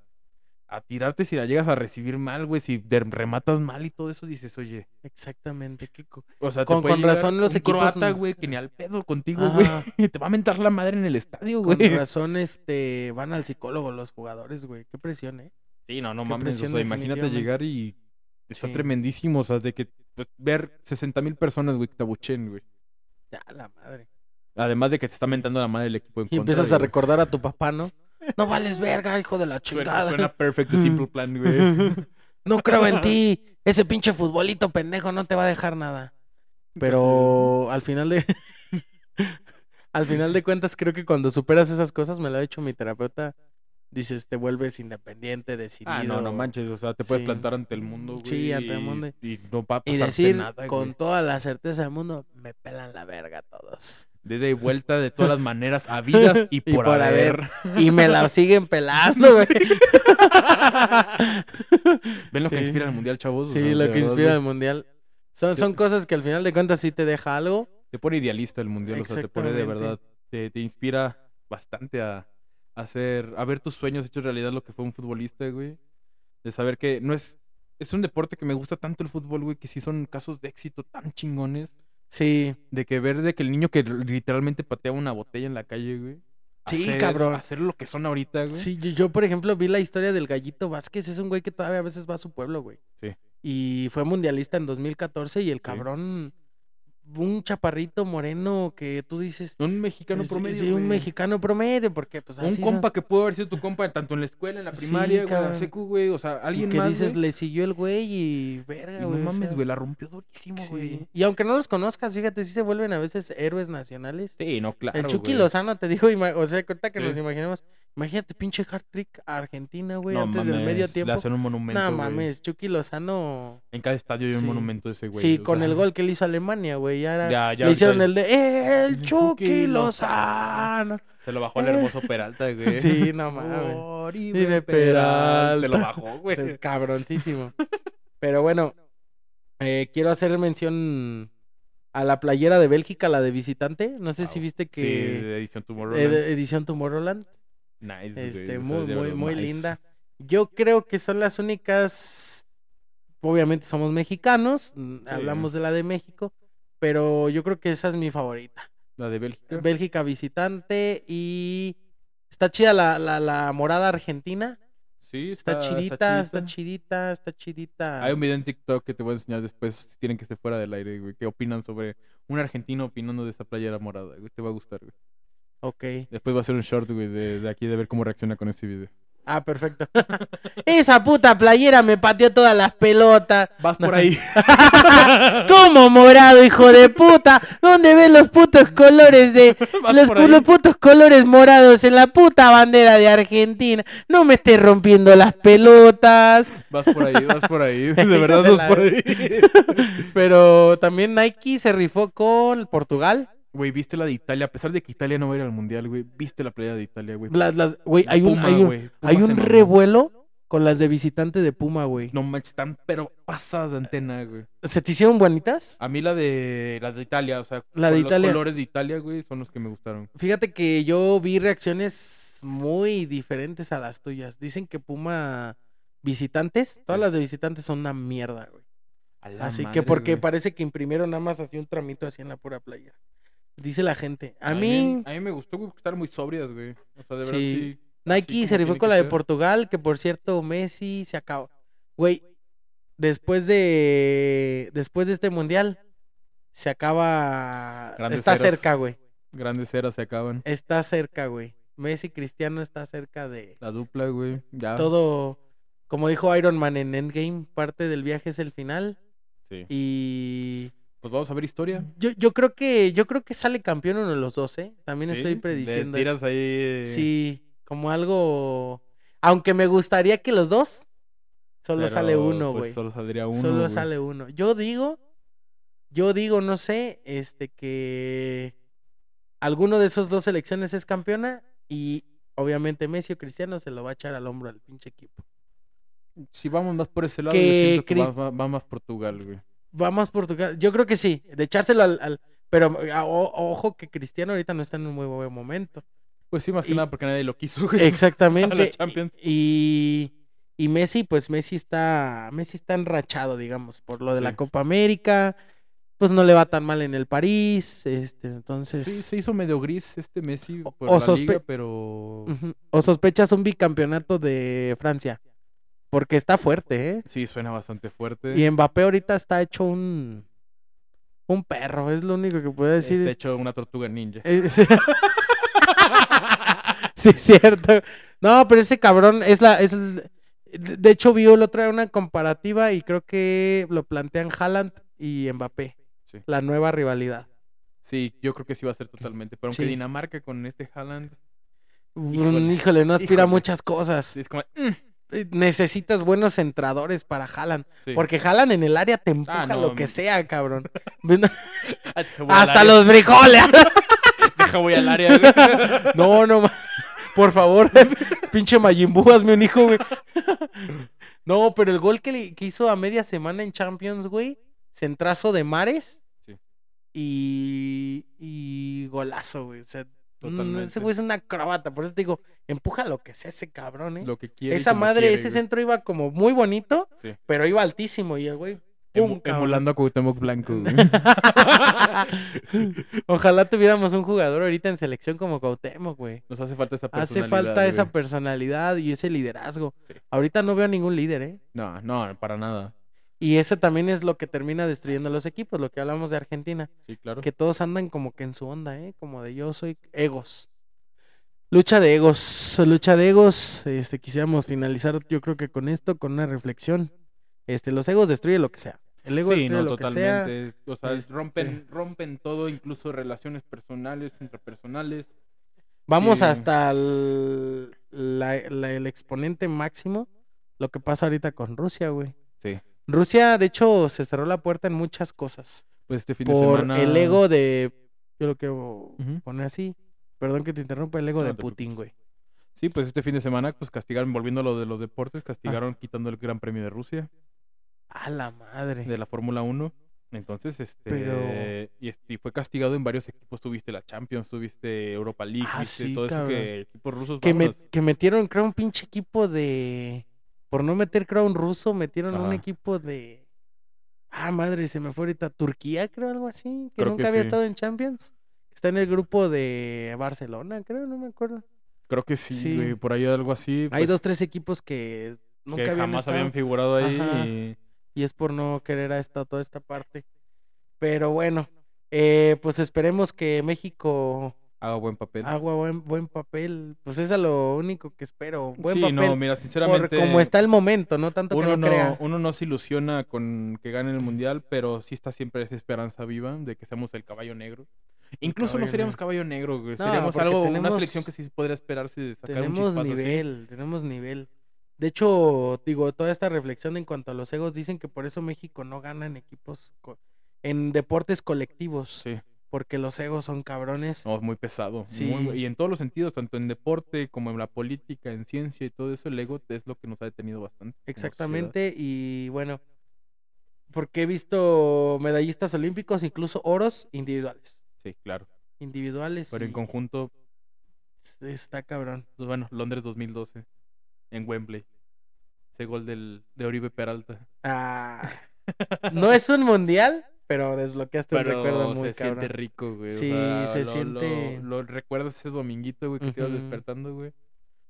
A tirarte si la llegas a recibir mal, güey, si de- rematas mal y todo eso, dices, oye... Exactamente. qué co- O sea, te Con- con razón los un equipos croata, güey, que ni al pedo contigo, güey. Te va a mentar la madre en el estadio, Con güey. razón, este, van al psicólogo los jugadores, güey. Qué presión, ¿eh? Sí, no, no Qué mames. O sea, imagínate llegar y está Sí. tremendísimo. O sea, de que pues, ver 60 mil personas, güey, que te abuchen, güey. Ya, la madre. Además de que te está mentando la madre el equipo en Y contra, empiezas a güey. recordar a tu papá, ¿no? No vales verga, hijo de la Suena, chingada. suena perfecto simple plan, güey. No creo en ti. Ese pinche futbolito pendejo no te va a dejar nada. Pero al final de. al final de cuentas, creo que cuando superas esas cosas, me lo ha dicho mi terapeuta. Dices, te vuelves independiente, decidido. Ah, no, no manches. O sea, te puedes Sí. plantar ante el mundo, güey. Sí, ante el y- mundo. Y, no va a Y pasarte decir nada, con güey. toda la certeza del mundo, me pelan la verga todos. De ida y vuelta de todas las maneras habidas y Y por, por haber. Y me la siguen pelando, güey. ¿Ven lo que inspira el mundial, chavos? O Sí, sea, lo que verdad, inspira güey. el mundial Son, son cosas que al final de cuentas sí te deja algo. Te pone idealista el mundial, o sea, te pone de verdad, te, te inspira bastante a hacer, a ver tus sueños hechos realidad lo que fue un futbolista, güey. De saber que no es, es un deporte que me gusta tanto el fútbol, güey, que sí son casos de éxito tan chingones. Sí, De que ver de que el niño que literalmente patea una botella en la calle, güey. Sí, hacer- cabrón. Hacer lo que son ahorita, güey. sí, yo, yo, por ejemplo vi la historia del Gallito Vázquez, es un güey que todavía a veces va a su pueblo, güey. Sí. Y fue mundialista en 2014 y el cabrón, un chaparrito moreno que tú dices... Un mexicano sí, promedio. sí, un mexicano promedio, porque pues Un así son. compa que pudo haber sido tu compa tanto en la escuela, en la Sí, primaria, güey, en la secu, güey. O sea, Y alguien que más, dices, güey. le siguió el güey y verga, Y no güey. o mames, sea, güey, la rompió durísimo, sí. güey. Y aunque no los conozcas, fíjate, sí se vuelven a veces héroes nacionales. Sí, no, claro. el Chucky güey. Lozano, te ima- o sea, ahorita que Sí. nos imaginemos, imagínate pinche hard trick a Argentina, güey, No antes del medio tiempo. Le hacen un monumento. No mames, Chucky Lozano. En cada estadio hay un Sí. monumento de ese güey. sí, con sea, el gol que le hizo a Alemania, güey. Ya, era- Ya, ya le hicieron el de el el Chucky Lozano. Se lo bajó al hermoso Peralta, güey. Sí, no mames. Oribe Peralta. Se lo bajó, güey. Sí, cabroncísimo. Pero bueno, eh, quiero hacer mención a la playera de Bélgica, la de visitante. No sé si viste Sí, que de edición eh, Tomorrowland. de- edición Tomorrowland. Nice. Este, muy, muy, muy nice. linda. Yo creo que son las únicas. Obviamente somos mexicanos, Sí. hablamos de la de México, pero yo creo que esa es mi favorita. La de Bélgica. Bélgica visitante y está chida la, la, la morada argentina. sí, Está, está, chidita, está chidita, está chidita. Hay un video en TikTok que te voy a enseñar después, si tienen que estar fuera del aire, güey. ¿Qué opinan sobre un argentino opinando de esa playera morada, güey? Te va a gustar, güey. Ok. Después va a ser un short, güey, de, de aquí de ver cómo reacciona con este video. Ah, perfecto. Esa puta playera me pateó todas las pelotas. Vas por ahí. ¿Cómo morado, hijo de puta? ¿Dónde ves los putos colores de los, los putos colores morados en la puta bandera de Argentina? No me estés rompiendo las pelotas. Vas por ahí, vas por ahí. De verdad vas por ahí. Pero también Nike se rifó con Portugal. Güey, viste la de Italia. A pesar de que Italia no va a ir al mundial, güey. Viste la playa de Italia, güey. Las, las, güey, hay un, Puma, hay un, güey. Hay se un mamó. revuelo con las de visitante de Puma, güey. No manches, están pero pasadas de antena, güey. ¿Se te hicieron bonitas? A mí la de la de Italia, o sea, La de con Italia. los colores de Italia, güey, son los que me gustaron. Fíjate que yo vi reacciones muy diferentes a las tuyas. Dicen que Puma visitantes, todas Sí. las de visitantes son una mierda, güey. Así que porque güey. parece que imprimieron nada más así un tramito así en la pura playa. Dice la gente. A mí, mí, a mí me gustó, güey, están muy sobrias, güey. O sea, de verdad Sí. sí. Nike se rifó con la de ser. Portugal, que por cierto, Messi se acabó. Güey, después de después de este mundial se acaba Grandes está eras. cerca, güey. Grandes eras se acaban. Está cerca, güey. Messi Cristiano está cerca de La dupla, güey. Ya. todo como dijo Iron Man en Endgame, parte del viaje es el final Sí. y Pues vamos a ver historia. yo, yo creo que yo creo que sale campeón uno de los dos, ¿eh? También Sí, estoy prediciendo eso. Tiras ahí. Sí, como algo. Aunque me gustaría que los dos. Solo sale uno, pues, güey. Solo saldría uno. Solo sale uno. Yo digo. Yo digo, no sé, este que. Alguno de esos dos selecciones es campeona. Y obviamente Messi o Cristiano se lo va a echar al hombro al pinche equipo. Si vamos más por ese lado, Que yo siento que Cris- va, va- va más Portugal, güey. Vamos Portugal. Yo creo que sí. De echárselo al. al- pero a- o- ojo que Cristiano ahorita no está en un muy buen momento. Pues sí, más que Y- nada porque nadie lo quiso, güey. Exactamente. Champions. Y, y Messi, pues Messi está, Messi está enrachado, digamos, por lo de la. Copa América. Pues no le va tan mal en el París, este, entonces. Sí, se hizo medio gris este Messi por o la liga, pero... O sospechas un bicampeonato de Francia, porque está fuerte, ¿eh? Sí, suena bastante fuerte. Y Mbappé ahorita está hecho un, un perro, es lo único que puedo decir. Está hecho una tortuga ninja. Eh, sí. es cierto. No, pero ese cabrón es la. Es el- de hecho, vi el otro día una comparativa y creo que lo plantean Haaland y Mbappé. Sí. La nueva rivalidad. Sí, yo creo que sí va a ser totalmente. Pero aunque Sí. Dinamarca con este Haaland... Híjole, Híjole, no aspira a híjole. muchas cosas. Es como... Eh, Necesitas buenos centradores para sí. Porque Haaland en el área te empuja no, lo que sea, cabrón. Ah, Hasta los frijoles. Deja voy al área, güey. No, no, por favor, pinche Majin Buu, hazme un hijo, güey. No, pero el gol que, le- que hizo a media semana en Champions, güey, centrazo de Mares. Sí. Y, y golazo, güey. O sea, Totalmente. ese güey es una acrobata. Por eso te digo, empuja lo que sea ese cabrón, ¿eh? Lo que quiere. Esa madre, quiere, ese güey. centro iba como muy bonito, Sí. pero iba altísimo. Y el güey, ¡pum! emulando a Cuauhtémoc Blanco. Ojalá tuviéramos un jugador ahorita en selección como Cuauhtémoc, güey. Nos hace falta esa Hace personalidad. falta esa personalidad y ese liderazgo. Sí. Ahorita no veo ningún líder, ¿eh? No, no, para nada. Y eso también es lo que termina destruyendo los equipos, lo que hablamos de Argentina. Sí, claro. Que todos andan como que en su onda, ¿eh? Como de yo soy egos. Lucha de egos, lucha de egos. Este, quisiéramos finalizar, yo creo que con esto, con una reflexión. Este, los egos destruyen lo que sea. El ego Sí, no, lo que sea. totalmente. O sea, Este- rompen, rompen todo, incluso relaciones personales, intrapersonales. Vamos Sí. hasta el, la- la- el exponente máximo, lo que pasa ahorita con Rusia, güey. Sí. Rusia, de hecho, se cerró la puerta en muchas cosas. Pues este fin de Por semana. el ego de. Yo lo quiero Ujú. poner así. Perdón que te interrumpa, el ego No, de Putin, güey. Sí, pues este fin de semana, pues castigaron, volviendo a lo de los Ah. deportes, castigaron quitando el Gran Premio de Rusia, A la madre. de la Fórmula 1. Entonces, este. Pero- Y, este, y fue castigado en varios equipos. Tuviste la Champions, tuviste Europa League, Ah, viste sí, todo eso que equipos rusos. Que, me- que metieron, creo, un pinche equipo de. Por no meter, creo, un ruso, metieron un Ajá. equipo de. Ah, madre, se me fue ahorita. Turquía, creo, algo así. Que Creo nunca que había sí. estado en Champions. Está en el grupo de Barcelona, creo, no me acuerdo. Creo que sí, Sí. güey, por ahí algo así. Hay pues, dos, tres equipos que nunca que habían jamás estado. habían figurado ahí. Y- y es por no querer a esta, toda esta parte. Pero bueno, eh, pues esperemos que México Haga buen papel. haga buen, buen papel. Pues eso es lo único que espero. Buen sí, papel. no, mira, por sinceramente. como está el momento, no tanto que uno no, no, crea. uno no se ilusiona con que gane el mundial, pero sí está siempre esa esperanza viva de que seamos el caballo negro. Incluso no seríamos negro. caballo negro, güey. No, Seríamos algo, una tenemos- selección que sí podría esperarse de sacar un Tenemos así. nivel, tenemos nivel. De hecho, digo, toda esta reflexión en cuanto a los egos dicen que por eso México no gana en equipos, en deportes colectivos, Sí, porque los egos son cabrones. no, es muy pesado. Sí. muy- y en todos los sentidos, tanto en deporte como en la política, en ciencia y todo eso, el ego es lo que nos ha detenido bastante. Exactamente, y bueno, porque he visto medallistas olímpicos, incluso oros individuales. Sí, claro. Individuales. Pero en conjunto, Está cabrón. pues bueno, Londres 2012, en Wembley. Ese gol del, de Oribe Peralta. Ah, no es un mundial, pero desbloqueaste un recuerdo se muy siente cabrón. rico, güey. o Sí, sea, se lo- siente- Lo, lo recuerdas ese dominguito, güey, que te ibas despertando, güey.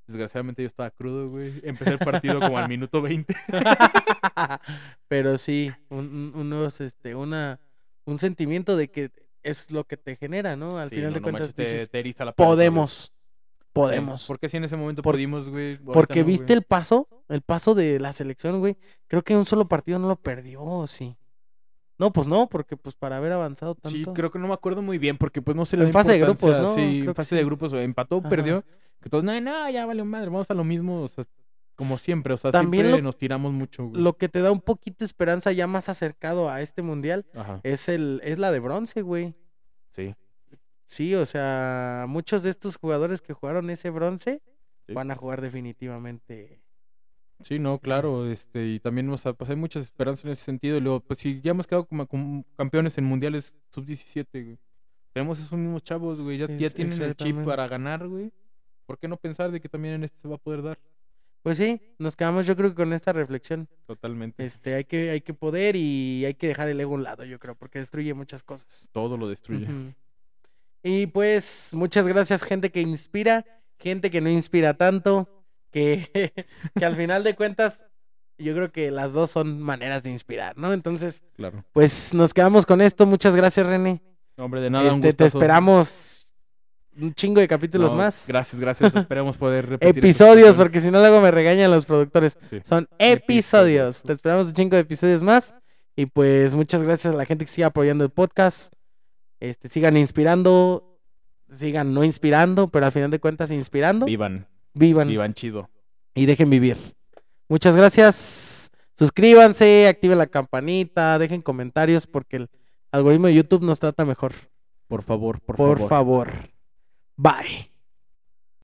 Desgraciadamente yo estaba crudo, güey. Empecé el partido como al minuto 20. pero sí, un, un- unos, este, una, un sentimiento de que es lo que te genera, ¿no? Al Sí, final no, de no cuentas manches, dices, te la podemos, podemos. ¿Por qué si en ese momento Por- pudimos, güey? Porque no, viste güey. el paso, el paso de la selección, güey. Creo que un solo partido no lo perdió, ¿o sí. No, pues no, porque pues para haber avanzado tanto. Sí, creo que no me acuerdo muy bien, porque pues no se le En fase de grupos, ¿no? Sí, en fase de grupos, güey, empató, Ajá. perdió. Que todos, no, no, ya vale madre, vamos a lo mismo, o sea, como siempre, o sea, También siempre lo- nos tiramos mucho, güey. Lo que te da un poquito de esperanza ya más acercado a este mundial Ajá, es el es la de bronce, güey. sí. Sí, o sea, muchos de estos jugadores que jugaron ese bronce Sí. van a jugar definitivamente. Sí, no, claro, este, y también, o sea, pues hay muchas esperanzas en ese sentido, y luego, pues sí, ya hemos quedado como, como campeones en mundiales sub-17, güey. Tenemos esos mismos chavos, güey, ya, ya Es- tienen el chip para ganar, güey. ¿Por qué no pensar de que también en este se va a poder dar? Pues sí, nos quedamos yo creo que con esta reflexión. Totalmente. Este, hay que hay que poder y hay que dejar el ego a un lado, yo creo, porque destruye muchas cosas. Todo lo destruye. Y pues muchas gracias gente que inspira, gente que no inspira tanto, que, que al final de cuentas yo creo que las dos son maneras de inspirar, ¿no? Entonces, Claro. pues nos quedamos con esto. Muchas gracias, René. No, hombre, de nada, un este, te gustazo. esperamos un chingo de capítulos No, más. Gracias, gracias. Esperemos poder repetir. estos Episodios, episodios. porque si no luego me regañan los productores. Sí. Son Episodios. episodios. Te esperamos un chingo de episodios más. Y pues muchas gracias a la gente que sigue apoyando el podcast. Este, sigan inspirando, sigan no inspirando, pero al final de cuentas inspirando. Vivan, Vivan vivan chido. y dejen vivir. Muchas gracias. Suscríbanse, activen la campanita, dejen comentarios porque el algoritmo de YouTube nos trata mejor. Por favor, por, Por favor. favor. Bye.